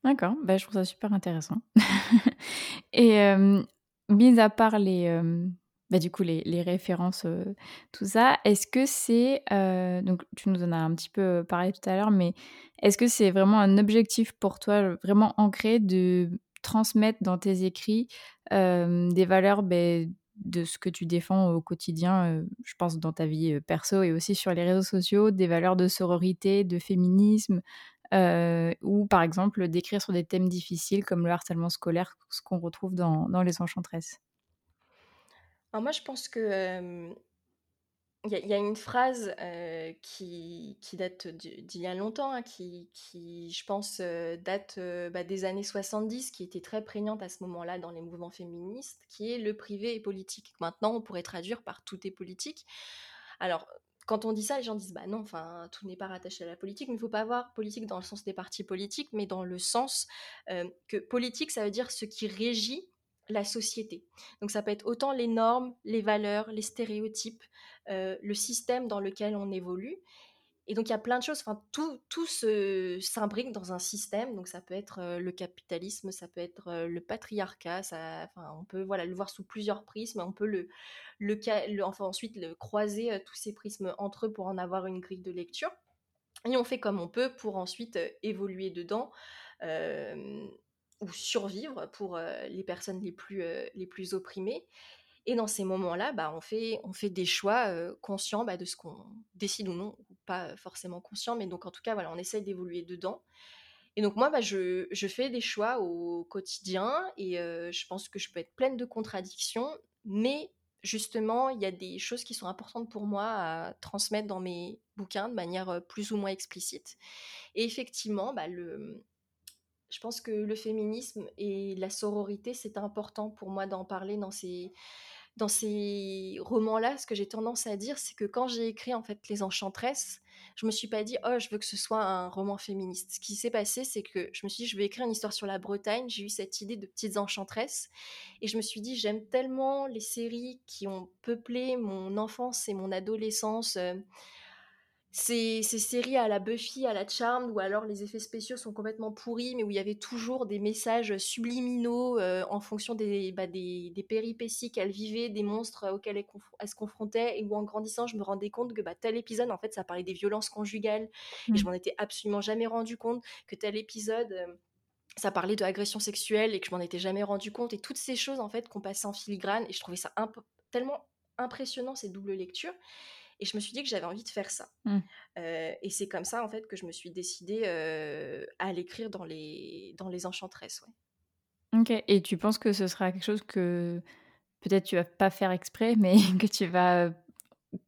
D'accord. Bah, je trouve ça super intéressant. et euh, mis à part les, bah, du coup, les, les références, tout ça, est-ce que c'est. donc, tu nous en as un petit peu parlé tout à l'heure, mais est-ce que c'est vraiment un objectif pour toi, vraiment ancré, de transmettre dans tes écrits des valeurs de ce que tu défends au quotidien, je pense dans ta vie perso et aussi sur les réseaux sociaux, des valeurs de sororité, de féminisme, ou par exemple d'écrire sur des thèmes difficiles comme le harcèlement scolaire, ce qu'on retrouve dans, dans Les Enchantresses. Alors moi je pense que il y, a une phrase qui, qui, date d'il y a longtemps, hein, qui, qui, je pense, date bah, des années 70, qui était très prégnante à ce moment-là dans les mouvements féministes, qui est le privé est politique. Maintenant, on pourrait traduire par tout est politique. Alors, quand on dit ça, les gens disent bah non, enfin tout n'est pas rattaché à la politique, mais il ne faut pas voir politique dans le sens des partis politiques, mais dans le sens que politique, ça veut dire ce qui régit la société. Donc ça peut être autant les normes, les valeurs, les stéréotypes, euh, le système dans lequel on évolue. Et donc il y a plein de choses, enfin tout, tout s'imbrique dans un système, donc ça peut être euh, le capitalisme, ça peut être euh, le patriarcat, ça, enfin, on peut voilà, le voir sous plusieurs prismes, on peut le, le, enfin, ensuite le, croiser tous ces prismes entre eux pour en avoir une grille de lecture. Et on fait comme on peut pour ensuite évoluer dedans survivre pour les personnes les plus, les plus opprimées. Et dans ces moments-là, bah, on, fait, on fait des choix conscients bah, de ce qu'on décide ou non, pas forcément conscients, mais donc en tout cas, voilà, on essaye d'évoluer dedans. Et donc moi, bah, je, je, fais des choix au quotidien et je pense que je peux être pleine de contradictions, mais justement, il y a des choses qui sont importantes pour moi à transmettre dans mes bouquins de manière plus ou moins explicite. Et effectivement, bah, le, je pense que le féminisme et la sororité, c'est important pour moi d'en parler dans ces, dans ces romans-là. Ce que j'ai tendance à dire, c'est que quand j'ai écrit en fait Les Enchantresses, je me suis pas dit oh je veux que ce soit un roman féministe. Ce qui s'est passé, c'est que je me suis dit je vais écrire une histoire sur la Bretagne. J'ai eu cette idée de petites enchantresses et je me suis dit j'aime tellement les séries qui ont peuplé mon enfance et mon adolescence. Euh, ces, séries à la Buffy, à la Charmed, où alors les effets spéciaux sont complètement pourris, mais où il y avait toujours des messages subliminaux euh, en fonction bah, des, des, péripéties qu'elle vivait, des monstres auxquels elle, se confrontait, et où en grandissant, je me rendais compte que bah, tel épisode, en fait, ça parlait des violences conjugales, et je mmh. m'en étais absolument jamais rendu compte, que tel épisode... Euh, ça parlait de agression sexuelle et que je m'en étais jamais rendu compte et toutes ces choses en fait qu'on passait en filigrane et je trouvais ça tellement impressionnant ces doubles lectures et je me suis dit que j'avais envie de faire ça. Mmh. et c'est comme ça, en fait, que je me suis décidée à l'écrire dans les, dans les Enchantresses. Ouais. Ok. Et tu penses que ce sera quelque chose que peut-être tu vas pas faire exprès, mais que tu vas.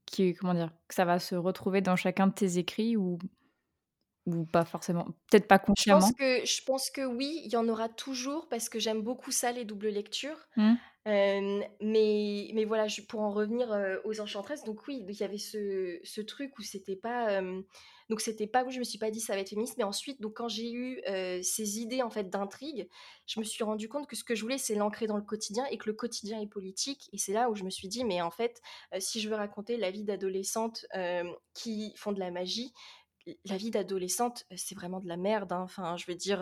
Qui, comment dire Que ça va se retrouver dans chacun de tes écrits ou ou pas forcément Peut-être pas consciemment je pense, que, je pense que oui, il y en aura toujours parce que j'aime beaucoup ça, les doubles lectures. Mmh mais, mais voilà, pour en revenir aux Enchantresses, donc oui, il y avait ce, ce truc où c'était pas. donc c'était pas où je me suis pas dit ça va être féministe, mais ensuite, donc quand j'ai eu ces idées en fait d'intrigue, je me suis rendu compte que ce que je voulais, c'est l'ancrer dans le quotidien et que le quotidien est politique. Et c'est là où je me suis dit, mais en fait, si je veux raconter la vie d'adolescentes qui font de la magie, la vie d'adolescente, c'est vraiment de la merde. Hein. Enfin, je veux dire,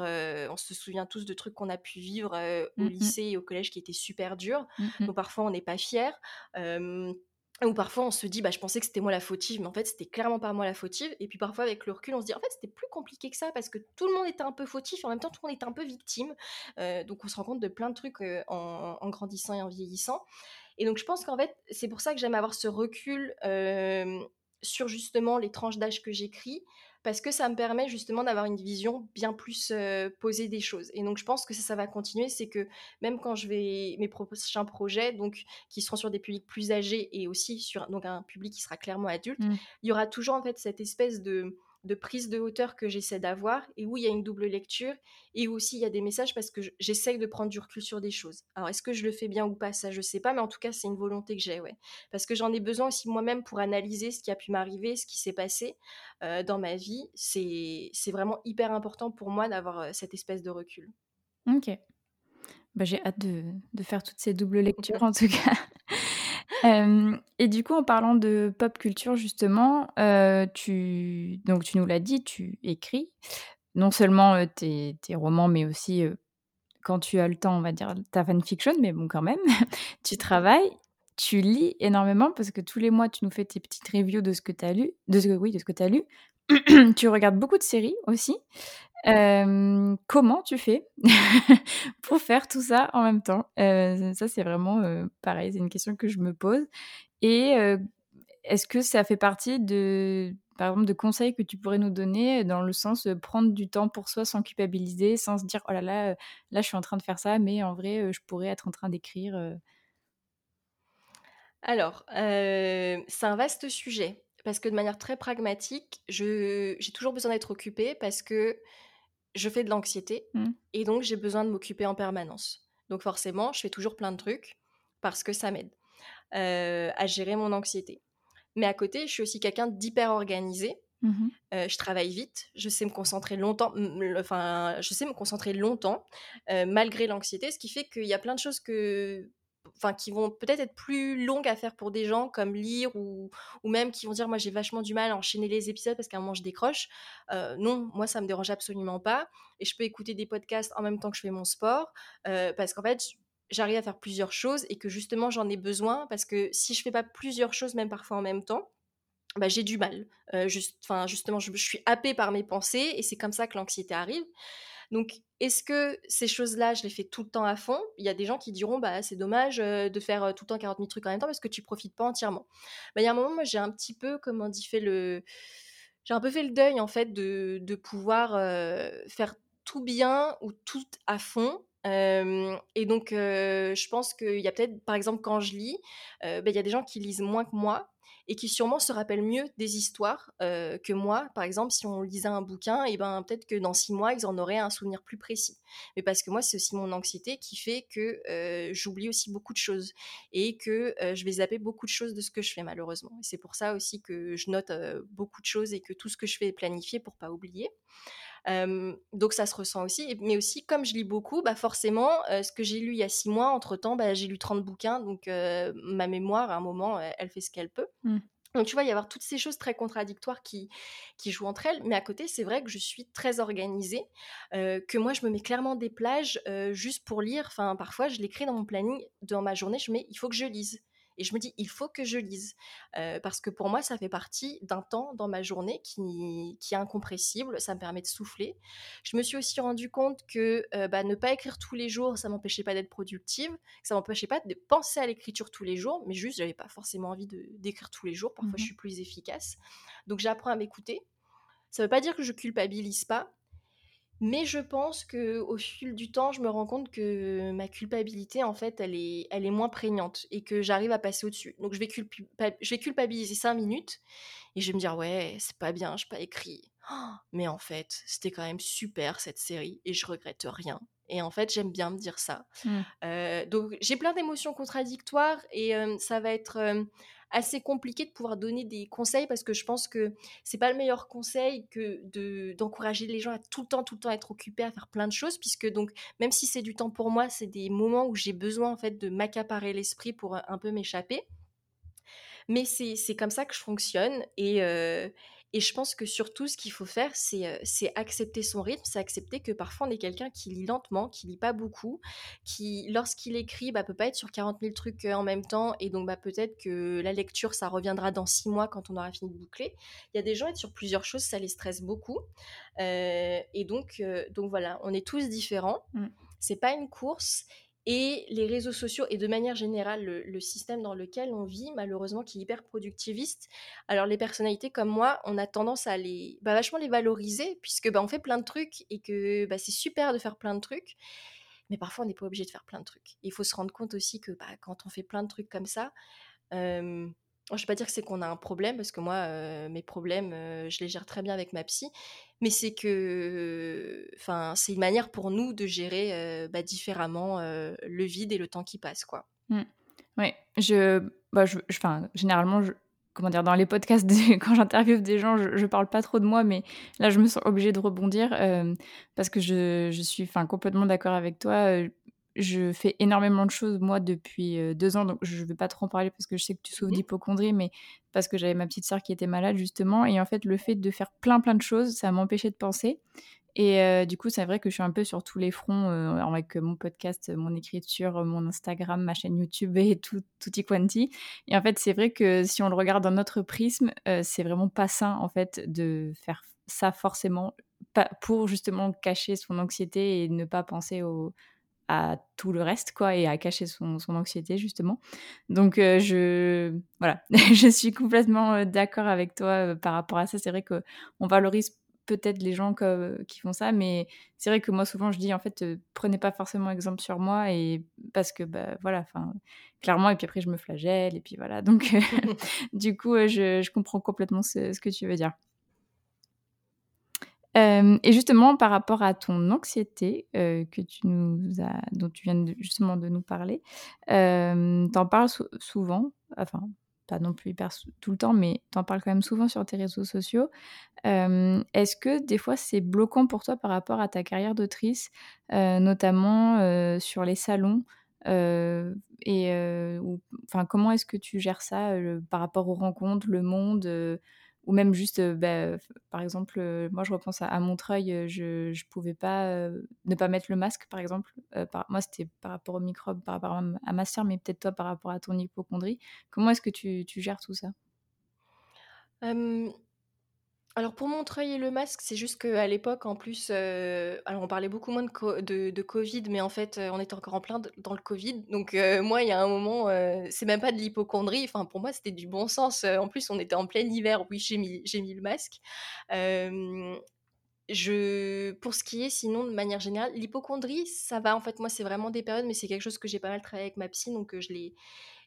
on se souvient tous de trucs qu'on a pu vivre au mmh lycée et au collège qui étaient super durs. Mmh Donc parfois, on n'est pas fier. ou parfois, on se dit, bah, je pensais que c'était moi la fautive, mais en fait, c'était clairement pas moi la fautive. Et puis parfois, avec le recul, on se dit, en fait, c'était plus compliqué que ça parce que tout le monde était un peu fautif et en même temps, tout le monde était un peu victime. donc, on se rend compte de plein de trucs en, en, grandissant et en vieillissant. Et donc, je pense qu'en fait, c'est pour ça que j'aime avoir ce recul sur justement les tranches d'âge que j'écris, parce que ça me permet justement d'avoir une vision bien plus posée des choses. Et donc je pense que ça, ça va continuer, c'est que même quand je vais mes prochains projets, donc qui seront sur des publics plus âgés et aussi sur donc un public qui sera clairement adulte, mmh. il y aura toujours en fait cette espèce de de prise de hauteur que j'essaie d'avoir et où il y a une double lecture et où aussi il y a des messages parce que j'essaye de prendre du recul sur des choses. Alors est-ce que je le fais bien ou pas, ça je sais pas, mais en tout cas c'est une volonté que j'ai, ouais. Parce que j'en ai besoin aussi moi-même pour analyser ce qui a pu m'arriver, ce qui s'est passé euh, dans ma vie. C'est vraiment hyper important pour moi d'avoir euh, cette espèce de recul. Ok. Bah, j'ai hâte de, de, faire toutes ces doubles lectures en tout cas. Euh, et du coup, en parlant de pop culture, justement, euh, tu, donc tu nous l'as dit, tu écris. Non seulement euh, tes, tes, romans, mais aussi, quand tu as le temps, on va dire, ta fanfiction, mais bon, quand même, tu travailles, tu lis énormément parce que tous les mois, tu nous fais tes petites reviews de ce que tu as lu, de ce que, oui, de ce que tu as lu. tu regardes beaucoup de séries aussi comment tu fais pour faire tout ça en même temps? Ça, c'est vraiment pareil, c'est une question que je me pose. Et est-ce que ça fait partie de, par exemple, de conseils que tu pourrais nous donner dans le sens de prendre du temps pour soi sans culpabiliser, sans se dire oh là là, là je suis en train de faire ça, mais en vrai je pourrais être en train d'écrire. Alors, c'est un vaste sujet parce que de manière très pragmatique, j'ai toujours besoin d'être occupée parce que je fais de l'anxiété mmh. et donc j'ai besoin de m'occuper en permanence. Donc forcément, je fais toujours plein de trucs parce que ça m'aide à gérer mon anxiété. Mais à côté, je suis aussi quelqu'un d'hyper organisé. Mmh je travaille vite, je sais me concentrer longtemps, enfin, je sais me concentrer longtemps malgré l'anxiété, ce qui fait qu'il y a plein de choses que enfin qui vont peut-être être plus longues à faire pour des gens comme lire ou, ou même qui vont dire moi j'ai vachement du mal à enchaîner les épisodes parce qu'à un moment je décroche. Euh, non, moi ça me dérange absolument pas et je peux écouter des podcasts en même temps que je fais mon sport euh, parce qu'en fait j'arrive à faire plusieurs choses et que justement j'en ai besoin parce que si je fais pas plusieurs choses même parfois en même temps bah, j'ai du mal. Euh, juste, justement, je, je, suis happée par mes pensées et c'est comme ça que l'anxiété arrive. Donc, est-ce que ces choses-là, je les fais tout le temps à fond? Il y a des gens qui diront, bah, c'est dommage de faire tout le temps 40 000 trucs en même temps parce que tu profites pas entièrement. Bah, il y a un moment, j'ai un petit peu, comment on dit, fait le... J'ai un peu fait le deuil, en fait, de, de pouvoir faire tout bien ou tout à fond et donc, je pense qu'il y a peut-être, par exemple, quand je lis, bah, il y a des gens qui lisent moins que moi et qui sûrement se rappellent mieux des histoires que moi. Par exemple, si on lisait un bouquin, et ben peut-être que dans six mois, ils en auraient un souvenir plus précis. Mais parce que moi, c'est aussi mon anxiété qui fait que j'oublie aussi beaucoup de choses et que je vais zapper beaucoup de choses de ce que je fais malheureusement. Et c'est pour ça aussi que je note beaucoup de choses et que tout ce que je fais est planifié pour pas oublier donc ça se ressent aussi. Mais aussi, comme je lis beaucoup, bah forcément, ce que j'ai lu il y a six mois, entre-temps, bah, j'ai lu 30 bouquins. Donc ma mémoire, à un moment, elle fait ce qu'elle peut. Mmh. Donc tu vois, il y avoir toutes ces choses très contradictoires qui, qui jouent entre elles. Mais à côté, c'est vrai que je suis très organisée, que moi, je me mets clairement des plages juste pour lire. Enfin, parfois, je l'écris dans mon planning, dans ma journée, je mets, il faut que je lise. Et je me dis, il faut que je lise. parce que pour moi, ça fait partie d'un temps dans ma journée qui, qui, est incompressible. Ça me permet de souffler. Je me suis aussi rendu compte que bah, ne pas écrire tous les jours, ça m'empêchait pas d'être productive. Ça m'empêchait pas de penser à l'écriture tous les jours. Mais juste, j'avais pas forcément envie d'écrire tous les jours. Parfois, je mmh suis plus efficace. Donc, j'apprends à m'écouter. Ça veut pas dire que je culpabilise pas. Mais je pense que au fil du temps, je me rends compte que ma culpabilité, en fait, elle est, elle est moins prégnante et que j'arrive à passer au-dessus. Donc je vais, je vais culpabiliser cinq minutes et je vais me dire ouais, c'est pas bien, je pas écrit. mais en fait, c'était quand même super cette série et je regrette rien. Et en fait, j'aime bien me dire ça. Mmh. Euh, donc j'ai plein d'émotions contradictoires et euh, ça va être euh, assez compliqué de pouvoir donner des conseils parce que je pense que c'est pas le meilleur conseil que de d'encourager les gens à tout le temps tout le temps être occupés à faire plein de choses puisque donc même si c'est du temps pour moi c'est des moments où j'ai besoin en fait de m'accaparer l'esprit pour un peu m'échapper. Mais c'est comme ça que je fonctionne et, euh, et je pense que surtout, ce qu'il faut faire, c'est accepter son rythme, c'est accepter que parfois on est quelqu'un qui lit lentement, qui lit pas beaucoup, qui, lorsqu'il écrit, bah, peut pas être sur 40 000 trucs en même temps, et donc bah, peut-être que la lecture, ça reviendra dans six mois quand on aura fini de boucler. Il y a des gens être sur plusieurs choses, ça les stresse beaucoup. et donc, donc voilà, on est tous différents. Mmh. C'est pas une course et les réseaux sociaux et de manière générale le, système dans lequel on vit malheureusement qui est hyper productiviste. Alors les personnalités comme moi on a tendance à les bah, vachement les valoriser puisque bah, on fait plein de trucs et que bah, c'est super de faire plein de trucs. Mais parfois on n'est pas obligé de faire plein de trucs. Il faut se rendre compte aussi que bah, quand on fait plein de trucs comme ça je ne vais pas dire que c'est qu'on a un problème, parce que moi, mes problèmes, je les gère très bien avec ma psy, mais c'est que, c'est une manière pour nous de gérer bah, différemment le vide et le temps qui passe, quoi. Mmh. Oui, je, bah, je, généralement, je, comment dire, dans les podcasts, quand j'interviewe des gens, je, ne parle pas trop de moi, mais là, je me sens obligée de rebondir parce que je, je suis, complètement d'accord avec toi je fais énormément de choses, moi, depuis deux ans. Donc, je ne vais pas trop en parler parce que je sais que tu souffres mmh d'hypochondrie, mais parce que j'avais ma petite sœur qui était malade, justement. Et en fait, le fait de faire plein, plein de choses, ça m'empêchait de penser. Et du coup, c'est vrai que je suis un peu sur tous les fronts avec mon podcast, mon écriture, mon Instagram, ma chaîne YouTube et tout, tutti quanti. Et en fait, c'est vrai que si on le regarde dans notre prisme, c'est vraiment pas sain, en fait, de faire ça forcément pour justement cacher son anxiété et ne pas penser au, à tout le reste, quoi, et à cacher son, son anxiété, justement. Donc, euh, je, voilà, je suis complètement euh, d'accord avec toi euh, par rapport à ça. C'est vrai qu'on valorise peut-être les gens qui font ça, mais c'est vrai que moi, souvent, je dis, en fait, prenez pas forcément exemple sur moi, et parce que, bah, voilà, enfin, clairement, et puis après, je me flagelle, et puis voilà. Donc, du coup, je, je, comprends complètement ce, ce que tu veux dire et justement, par rapport à ton anxiété que tu nous as, dont tu viens justement de nous parler, euh, tu en parles souvent, enfin pas non plus hyper tout le temps, mais tu en parles quand même souvent sur tes réseaux sociaux. Est-ce que des fois c'est bloquant pour toi par rapport à ta carrière d'autrice, notamment sur les salons et enfin comment est-ce que tu gères ça par rapport aux rencontres, le monde ou même juste, bah, par exemple, moi je repense à, Montreuil, je ne pouvais pas ne pas mettre le masque, par exemple. Moi, c'était par rapport aux microbes, par rapport à, ma soeur, mais peut-être toi par rapport à ton hypochondrie. Comment est-ce que tu, gères tout ça? Alors pour Montreuil et le masque, c'est juste qu'à l'époque, en plus, heu, alors on parlait beaucoup moins de co de de covid, mais en fait, heu, on était encore en plein dans le covid. Donc heu, moi, il y a un moment, c'est même pas de l'hypocondrie, enfin pour moi, c'était du bon sens, en plus, on était en plein hiver, oui, j'ai mis mis le masque. Je pour ce qui est sinon de manière générale, l'hypocondrie, ça va en fait, moi, c'est vraiment des périodes, mais c'est quelque chose que j'ai pas mal travaillé avec ma psy, donc je l'ai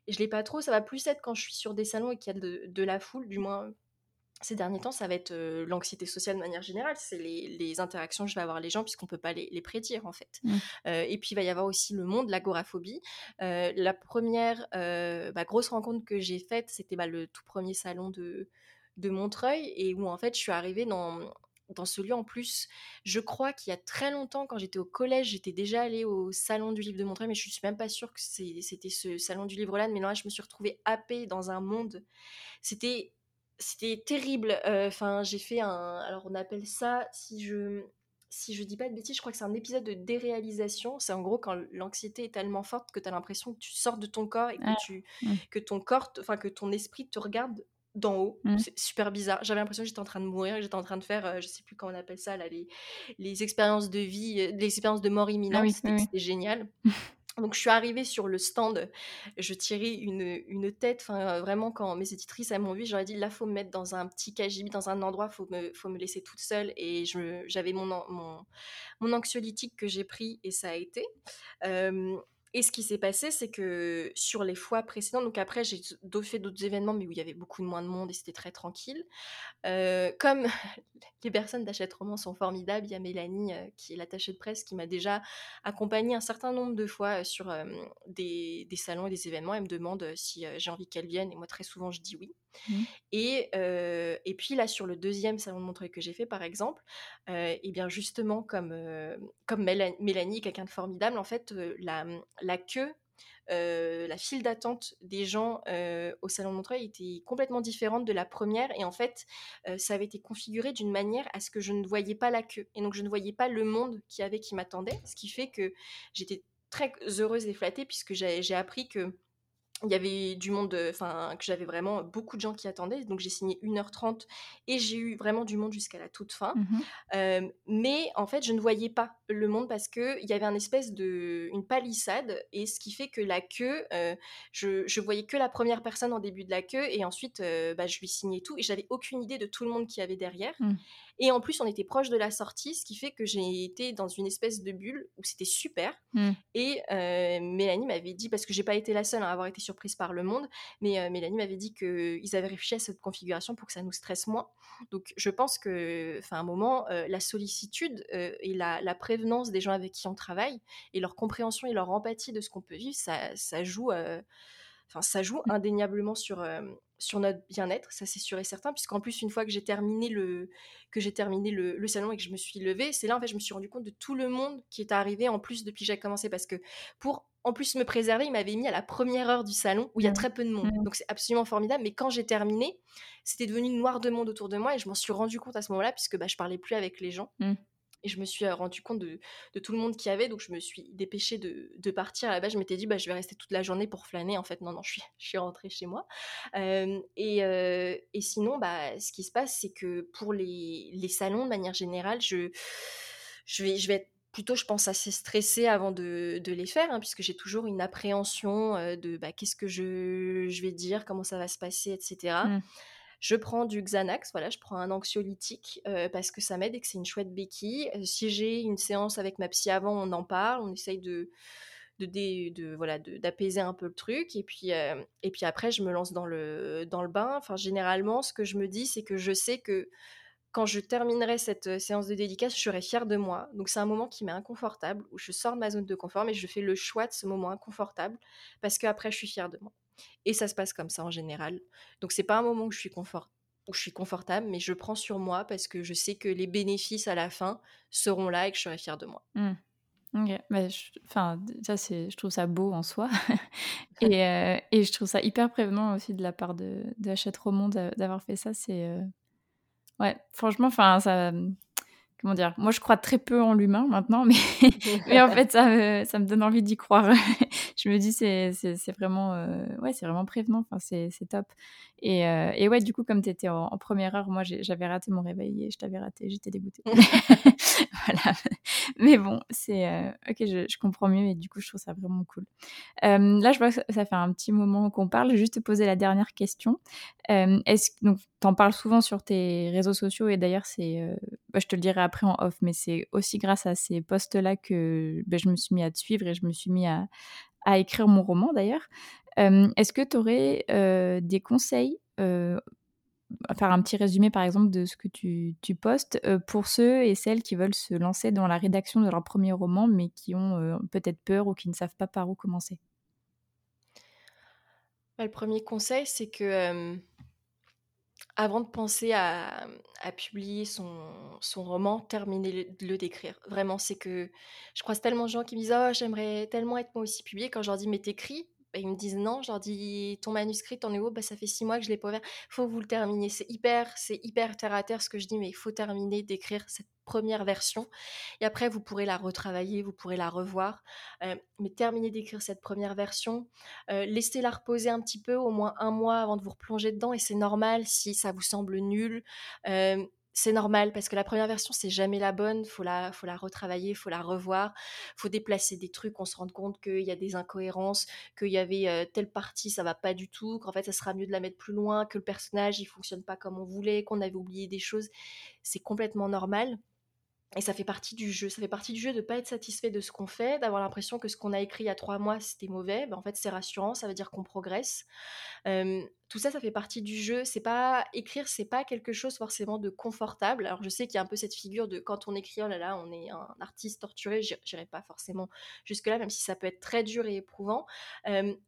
je l'ai pas trop. Ça va plus être quand je suis sur des salons et qu'il y a de de la foule, du moins ces derniers temps, ça va être, heu, l'anxiété sociale de manière générale. C'est les les interactions que je vais avoir les gens puisqu'on peut pas les les prédire, en fait. Mmh. Heu et puis il va y avoir aussi le monde, l'agoraphobie. Heu, la première re bah, grosse rencontre que j'ai faite, c'était, bah, le tout premier salon de de Montreuil et où en fait, je suis arrivée dans dans ce lieu en plus, je crois qu'il y a très longtemps, quand j'étais au collège, j'étais déjà allée au salon du livre de Montreuil, mais je suis même pas sûre que c'était ce salon du livre-là. Mais là, je me suis retrouvée happée dans un monde. C'était c'était terrible. Heu, enfin, j'ai fait un alors on appelle ça, si je si je dis pas de bêtises, je crois que c'est un épisode de déréalisation. C'est en gros quand l'anxiété est tellement forte que tu as l'impression que tu sors de ton corps et que Ah. tu Mmh. que ton corps enfin que ton esprit te regarde d'en haut. Mmh. C'est super bizarre. J'avais l'impression que j'étais en train de mourir, que j'étais en train de faire, heu, je sais plus comment on appelle ça là, les les expériences de vie, heu, les expériences de mort Ah imminente. oui, oui, C'était oui. c'était génial. Donc je suis arrivée sur le stand, je tirais une, une tête, enfin, vraiment quand mes éditrices, elles m'ont vue, j'aurais dit: «Là, faut me mettre dans un petit cagibi, dans un endroit, faut me faut me laisser toute seule» et j'avais mon mon mon anxiolytique que j'ai pris et ça a été. Et ce qui s'est passé, c'est que sur les fois précédentes donc après j'ai fait d'autres événements, mais où il y avait beaucoup moins de monde et c'était très tranquille. Comme les personnes d'Hachette Roman sont formidables, il y a Mélanie, qui est l'attachée de presse, qui m'a déjà accompagnée un certain nombre de fois, sur, des des salons et des événements. Elle me demande, si, j'ai envie qu'elle vienne et moi très souvent je dis oui. Mmh. Et et puis là, sur le 2e salon de Montreuil que j'ai fait, par exemple, et bien justement comme, comme Méla Mélanie quelqu'un de formidable, en fait, la, mmh, la queue, la file d'attente des gens, au salon de Montreuil était complètement différente de la 1re et en fait, ça avait été configuré d'une manière à ce que je ne voyais pas la queue et donc je ne voyais pas le monde qu'il y avait qui m'attendait. Ce qui fait que j'étais très heureuse et flattée puisque j'ai appris qu'il y avait du monde, heu, enfin, que j'avais vraiment beaucoup de gens qui attendaient. Donc j'ai signé 1 heure 30 et j'ai eu vraiment du monde jusqu'à la toute fin. Mmh mais en fait, je ne voyais pas le monde parce qu'il y avait un espèce de une palissade et ce qui fait que la queue, heu, je je voyais que la 1re personne en début de la queue et ensuite, heu, bah, je lui signais tout et j'avais aucune idée de tout le monde qu'il y avait derrière. Mmh. Et en plus, on était proche de la sortie, ce qui fait que j'ai été dans une espèce de bulle où c'était super Mmh. et heu, Mélanie m'avait dit parce que j'ai pas été la seule à avoir été surprise par le monde, mais heu, Mélanie m'avait dit qu'ils avaient réfléchi à cette configuration pour que ça nous stresse moins. Donc je pense que, enfin, un moment, heu, la sollicitude, et la la prévenance des gens avec qui on travaille et leur compréhension et leur empathie de ce qu'on peut vivre, ça ça joue, enfin, ça joue Mmh. indéniablement sur, hem, sur notre bien-être, ça c'est sûr et certain. Puisqu'en plus, une fois que j'ai terminé le que j'ai terminé le le salon et que je me suis levée, c'est là, en fait, je me suis rendue compte de tout le monde qui est arrivé en plus depuis que j'ai commencé. Parce que pour, en plus, me préserver, ils m'avaient mis à la 1re heure du salon où il y a Mmh. très peu de monde. Mmh. Donc c'est absolument formidable. Mais quand j'ai terminé, c'était devenu noir de monde autour de moi et je m'en suis rendue compte à ce moment-là puisque, bah, je parlais plus avec les gens. Et je me suis, heu, rendue compte de tout le monde qu'il y avait, donc je me suis dépêchée de partir. Base, je m'étais dit: «Bah, je vais rester toute la journée pour flâner». En fait, non, non, je suis rentrée chez moi. Et sinon, bah, ce qui se passe, c'est que pour les salons, de manière générale, je vais être plutôt, je pense, assez stressée avant de les faire, hein, puisque j'ai toujours une appréhension, de, bah, qu'est-ce que je vais dire? Comment ça va se passer? Et cetera. Mmh. Je prends du Xanax, voilà, je prends un anxiolytique, heu, parce que ça m'aide et que c'est une chouette béquille. Heu, si j'ai une séance avec ma psy avant, on en parle, on essaye de de de voilà, d'apaiser un peu le truc et puis, puis après je me lance dans le bain. Enfin, généralement, ce que je me dis, c'est que je sais que quand je terminerai cette, séance de dédicace, je serai fière de moi. Donc c'est un moment qui m'est inconfortable, où je sors de ma zone de confort, mais je fais le choix de ce moment inconfortable parce qu'après je suis fière de moi. Et ça se passe comme ça en général. Donc c'est pas un moment où je suis confort où je suis confortable, mais je prends sur moi parce que je sais que les bénéfices à la fin seront là et que je serai fière de moi. Mmh. OK. Bah, je enfin, ça, c'est je trouve ça beau en soi et heu et je trouve ça hyper prévenant aussi de la part de de Hachette Roman de d'avoir fait ça. C'est, heu, ouais, franchement, enfin, ça, mmh, comment dire Moi, je crois très peu en l'humain maintenant, mais, mais en fait, ça me, ça me donne envie d'y croire. Je me dis, c'est, c'est, vraiment, euh, ouais, c'est vraiment prévenant. Enfin, c'est, top. Et, euh, et, ouais, du coup, comme tu étais en, première heure, moi, j'avais raté mon réveil et je t'avais raté. J'étais dégoûtée. voilà. Mais bon, c'est euh, ok, je, je, comprends mieux et du coup, je trouve ça vraiment cool. là, je vois que ça fait un petit moment qu'on parle. Juste te poser la dernière question. est-ce donc t'en parles souvent sur tes réseaux sociaux et d'ailleurs, c'est, bah, je te le dirai après en off, mais c'est aussi grâce à ces posts-là que bah, je me suis mis à te suivre et je me suis mis à, à écrire mon roman d'ailleurs. Est-ce que tu aurais des conseils faire un petit résumé par exemple de ce que tu, postes pour ceux et celles qui veulent se lancer dans la rédaction de leur premier roman mais qui ont peut-être peur ou qui ne savent pas par où commencer? Bah, Le premier conseil c'est que avant de penser à, publier son, son roman, terminer de le d'écrire. Vraiment, c'est que je croise tellement de gens qui me disent Oh, j'aimerais tellement être moi aussi publié. Quand je leur dis Mais t'écris bah, ils me disent non, je leur dis ton manuscrit, t'en es où? Bah, Ça fait six mois que je l'ai pas ouvert. faut que vous le terminiez. C'est hyper, c'est hyper terre à terre ce que je dis, mais il faut terminer d'écrire cette première version. Et après, vous pourrez la retravailler, vous pourrez la revoir. Euh, mais terminez d'écrire cette première version. Euh, laissez-la reposer un petit peu, au moins un mois avant de vous replonger dedans. Et c'est normal si ça vous semble nul. Euh, c'est normal parce que la première version c'est jamais la bonne, faut la faut la retravailler, faut la revoir, faut déplacer des trucs, on se rend compte qu'il y a des incohérences, qu'il y avait telle partie ça va pas du tout, qu'en fait ça sera mieux de la mettre plus loin, que le personnage il fonctionne pas comme on voulait, qu'on avait oublié des choses, c'est complètement normal. Et ça fait partie du jeu. Ça fait partie du jeu de pas être satisfait de ce qu'on fait, d'avoir l'impression que ce qu'on a écrit il y a trois mois, c'était mauvais. Ben, en fait, c'est rassurant, ça veut dire qu'on progresse tout ça, ça fait partie du jeu. C'est pas écrire, c'est pas quelque chose forcément de confortable. Alors je sais qu'il y a un peu cette figure de quand on écrit, oh là là, on est un artiste torturé. J'irai pas forcément jusque là, même si ça peut être très dur et éprouvant.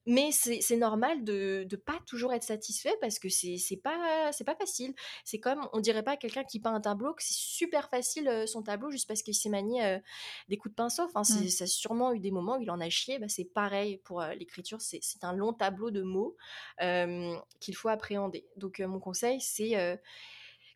mais c'est normal de ne pas toujours être satisfait parce que c'est pas c'est pas facile. C'est comme on dirait pas à quelqu'un qui peint un tableau que c'est super facile son tableau juste parce qu'il s'est manié des coups de pinceau. Enfin, mmh. ça a sûrement eu des moments où il en a chié. Bah, c'est pareil pour l'écriture. C'est un long tableau de mots qu'il faut appréhender. Donc mon conseil, c'est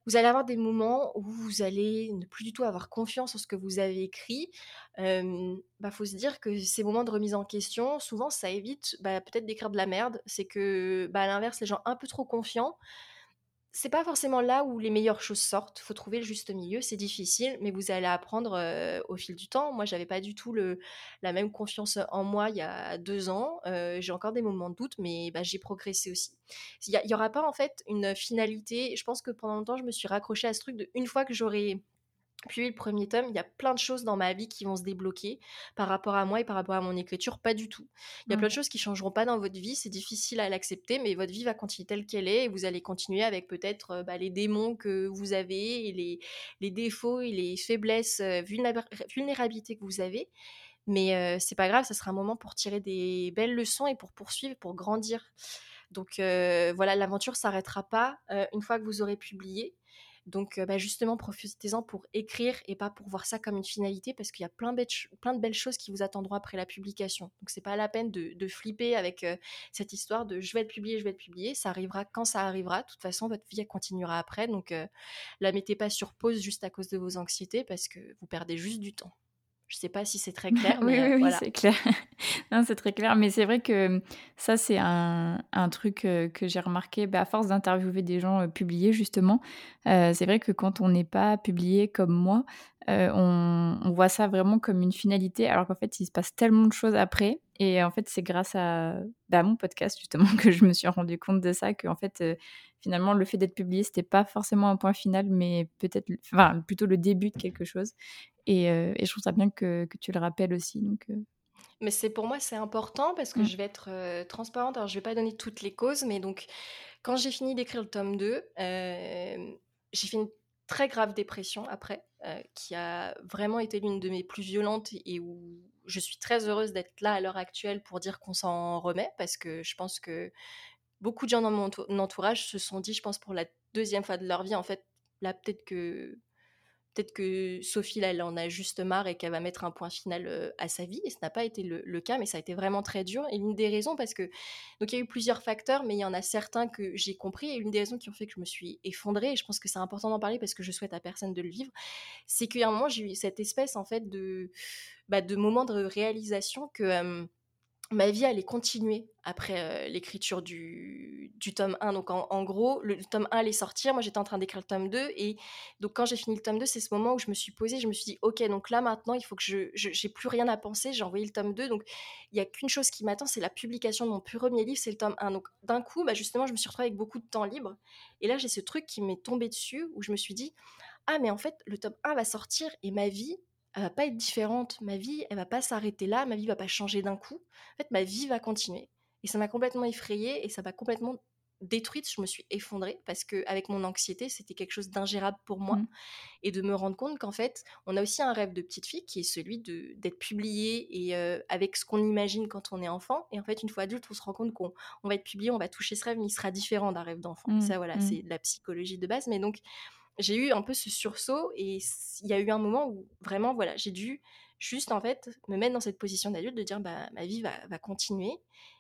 vous allez avoir des moments où vous allez ne plus du tout avoir confiance en ce que vous avez écrit. Il bah, faut se dire que ces moments de remise en question, souvent, ça évite bah, peut-être d'écrire de la merde. C'est que, bah, à l'inverse, les gens un peu trop confiants, c'est pas forcément là où les meilleures choses sortent. Faut trouver le juste milieu. C'est difficile, mais vous allez apprendre au fil du temps. Moi, j'avais pas du tout le, la même confiance en moi il y a deux ans. j'ai encore des moments de doute, mais bah, j'ai progressé aussi. Il y, aura pas en fait une finalité. Je pense que pendant longtemps, je me suis raccrochée à ce truc de une fois que j'aurai puis le premier tome, il y a plein de choses dans ma vie qui vont se débloquer par rapport à moi et par rapport à mon écriture, pas du tout. Il y a plein de choses qui changeront pas dans votre vie, c'est difficile à l'accepter, mais votre vie va continuer telle qu'elle est et vous allez continuer avec peut-être euh, bah, les démons que vous avez et les, les défauts et les faiblesses, euh, vulnérabilités que vous avez. Mais euh, c'est pas grave, ça sera un moment pour tirer des belles leçons et pour poursuivre, pour grandir. Donc voilà, l'aventure s'arrêtera pas une fois que vous aurez publié. Donc, bah, justement, profitez-en pour écrire et pas pour voir ça comme une finalité parce qu'il y a plein, de belles choses qui vous attendront après la publication. Donc, c'est pas la peine de, flipper avec cette histoire de je vais être publié, je vais être publié. Ça arrivera quand ça arrivera. De toute façon, votre vie continuera après. Donc, la mettez pas sur pause juste à cause de vos anxiétés parce que vous perdez juste du temps. Je sais pas si c'est très clair, mais oui, oui, voilà. c'est clair. non, c'est très clair. Mais c'est vrai que ça, c'est un, un, truc que j'ai remarqué bah, à force d'interviewer des gens publiés, justement. c'est vrai que quand on n'est pas publié comme moi, on, on, voit ça vraiment comme une finalité, alors qu'en fait, il se passe tellement de choses après. Et en fait, c'est grâce à, bah, mon podcast, justement, que je me suis rendu compte de ça, que en fait, finalement, le fait d'être publié, c'était pas forcément un point final, mais peut-être, enfin, plutôt le début de quelque chose. Et, et, je trouve ça bien que, que tu le rappelles aussi. Donc, Mais c'est pour moi, c'est important parce que mmh. je vais être transparente. Alors, je vais pas donner toutes les causes, mais donc, quand j'ai fini d'écrire le tome 2, j'ai fait une très grave dépression après, qui a vraiment été l'une de mes plus violentes et où je suis très heureuse d'être là à l'heure actuelle pour dire qu'on s'en remet parce que je pense que beaucoup de gens dans mon entourage se sont dit, je pense pour la deuxième fois de leur vie, en fait, là peut-être que peut-être que Sophie, là, elle en a juste marre et qu'elle va mettre un point final à sa vie. Et ce n'a pas été le, cas, mais ça a été vraiment très dur. Et l'une des raisons, parce que, donc il y a eu plusieurs facteurs, mais il y en a certains que j'ai compris. Et l'une des raisons qui ont fait que je me suis effondrée, et je pense que c'est important d'en parler parce que je souhaite à personne de le vivre, c'est qu'à un moment, j'ai eu cette espèce, en fait, de, bah, de moment de réalisation que ma vie allait continuer après l'écriture du, du, tome 1. Donc en, gros, le, tome 1 allait sortir, moi j'étais en train d'écrire le tome 2, et donc quand j'ai fini le tome 2, c'est ce moment où je me suis posée, je me suis dit, ok, donc là maintenant, il faut que je... J'ai plus rien à penser, j'ai envoyé le tome 2, donc il n'y a qu'une chose qui m'attend, c'est la publication de mon premier livre, c'est le tome 1. Donc d'un coup, bah, justement, je me suis retrouvée avec beaucoup de temps libre, et là j'ai ce truc qui m'est tombé dessus, où je me suis dit, ah mais en fait, le tome 1 va sortir, et ma vie, elle va pas être différente. Ma vie, elle va pas s'arrêter là. Ma vie va pas changer d'un coup. En fait, ma vie va continuer. Et ça m'a complètement effrayée et ça m'a complètement détruite. Je me suis effondrée parce que avec mon anxiété, c'était quelque chose d'ingérable pour moi. Mmh. Et de me rendre compte qu'en fait, on a aussi un rêve de petite fille qui est celui de d'être publié et avec ce qu'on imagine quand on est enfant. Et en fait, une fois adulte, on se rend compte qu'on va être publié, on va toucher ce rêve, mais il sera différent d'un rêve d'enfant. Mmh. Ça, voilà, mmh. c'est de la psychologie de base. Mais donc, j'ai eu un peu ce sursaut et il y a eu un moment où vraiment, voilà, j'ai dû juste en fait me mettre dans cette position d'adulte de dire bah ma vie va, va continuer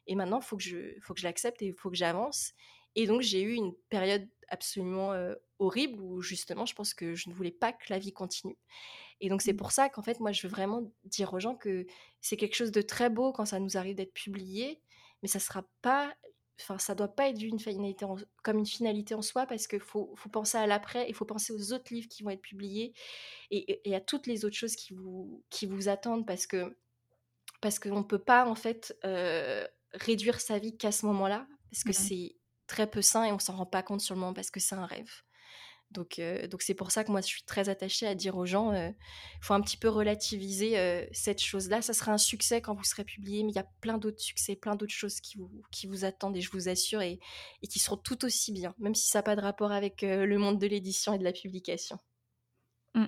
et maintenant il faut que je faut que je l'accepte et il faut que j'avance et donc j'ai eu une période absolument horrible où justement je pense que je ne voulais pas que la vie continue et donc c'est mmh. pour ça qu'en fait moi je veux vraiment dire aux gens que c'est quelque chose de très beau quand ça nous arrive d'être publié mais ça sera pas enfin ça doit pas être une finalité comme une finalité en soi parce qu'il faut, faut, penser à l'après il faut penser aux autres livres qui vont être publiés et, à toutes les autres choses qui vous, qui vous attendent parce que parce qu'on ne peut pas en fait euh, réduire sa vie qu'à ce moment-là parce que c'est très peu sain et on s'en rend pas compte sur le moment parce que c'est un rêve. Donc, euh, donc c'est pour ça que moi, je suis très attachée à dire aux gens, il euh, faut un petit peu relativiser euh, cette chose-là. Ça sera un succès quand vous serez publié, mais il y a plein d'autres succès, plein d'autres choses qui vous, qui vous attendent, et je vous assure, et, et qui seront tout aussi bien, même si ça n'a pas de rapport avec le monde de l'édition et de la publication. Mmh.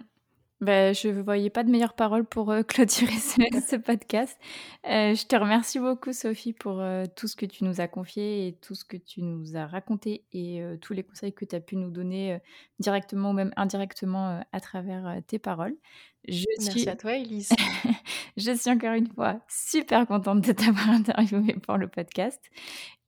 Ben, je ne voyais pas de meilleure parole pour euh, clôturer ce, podcast. Euh, je te remercie beaucoup, Sophie, pour euh, tout ce que tu nous as confié et tout ce que tu nous as raconté et tous les conseils que tu as pu nous donner directement ou même indirectement à travers tes paroles. Je Merci à toi, Elise. je suis encore une fois super contente de t'avoir interviewé pour le podcast.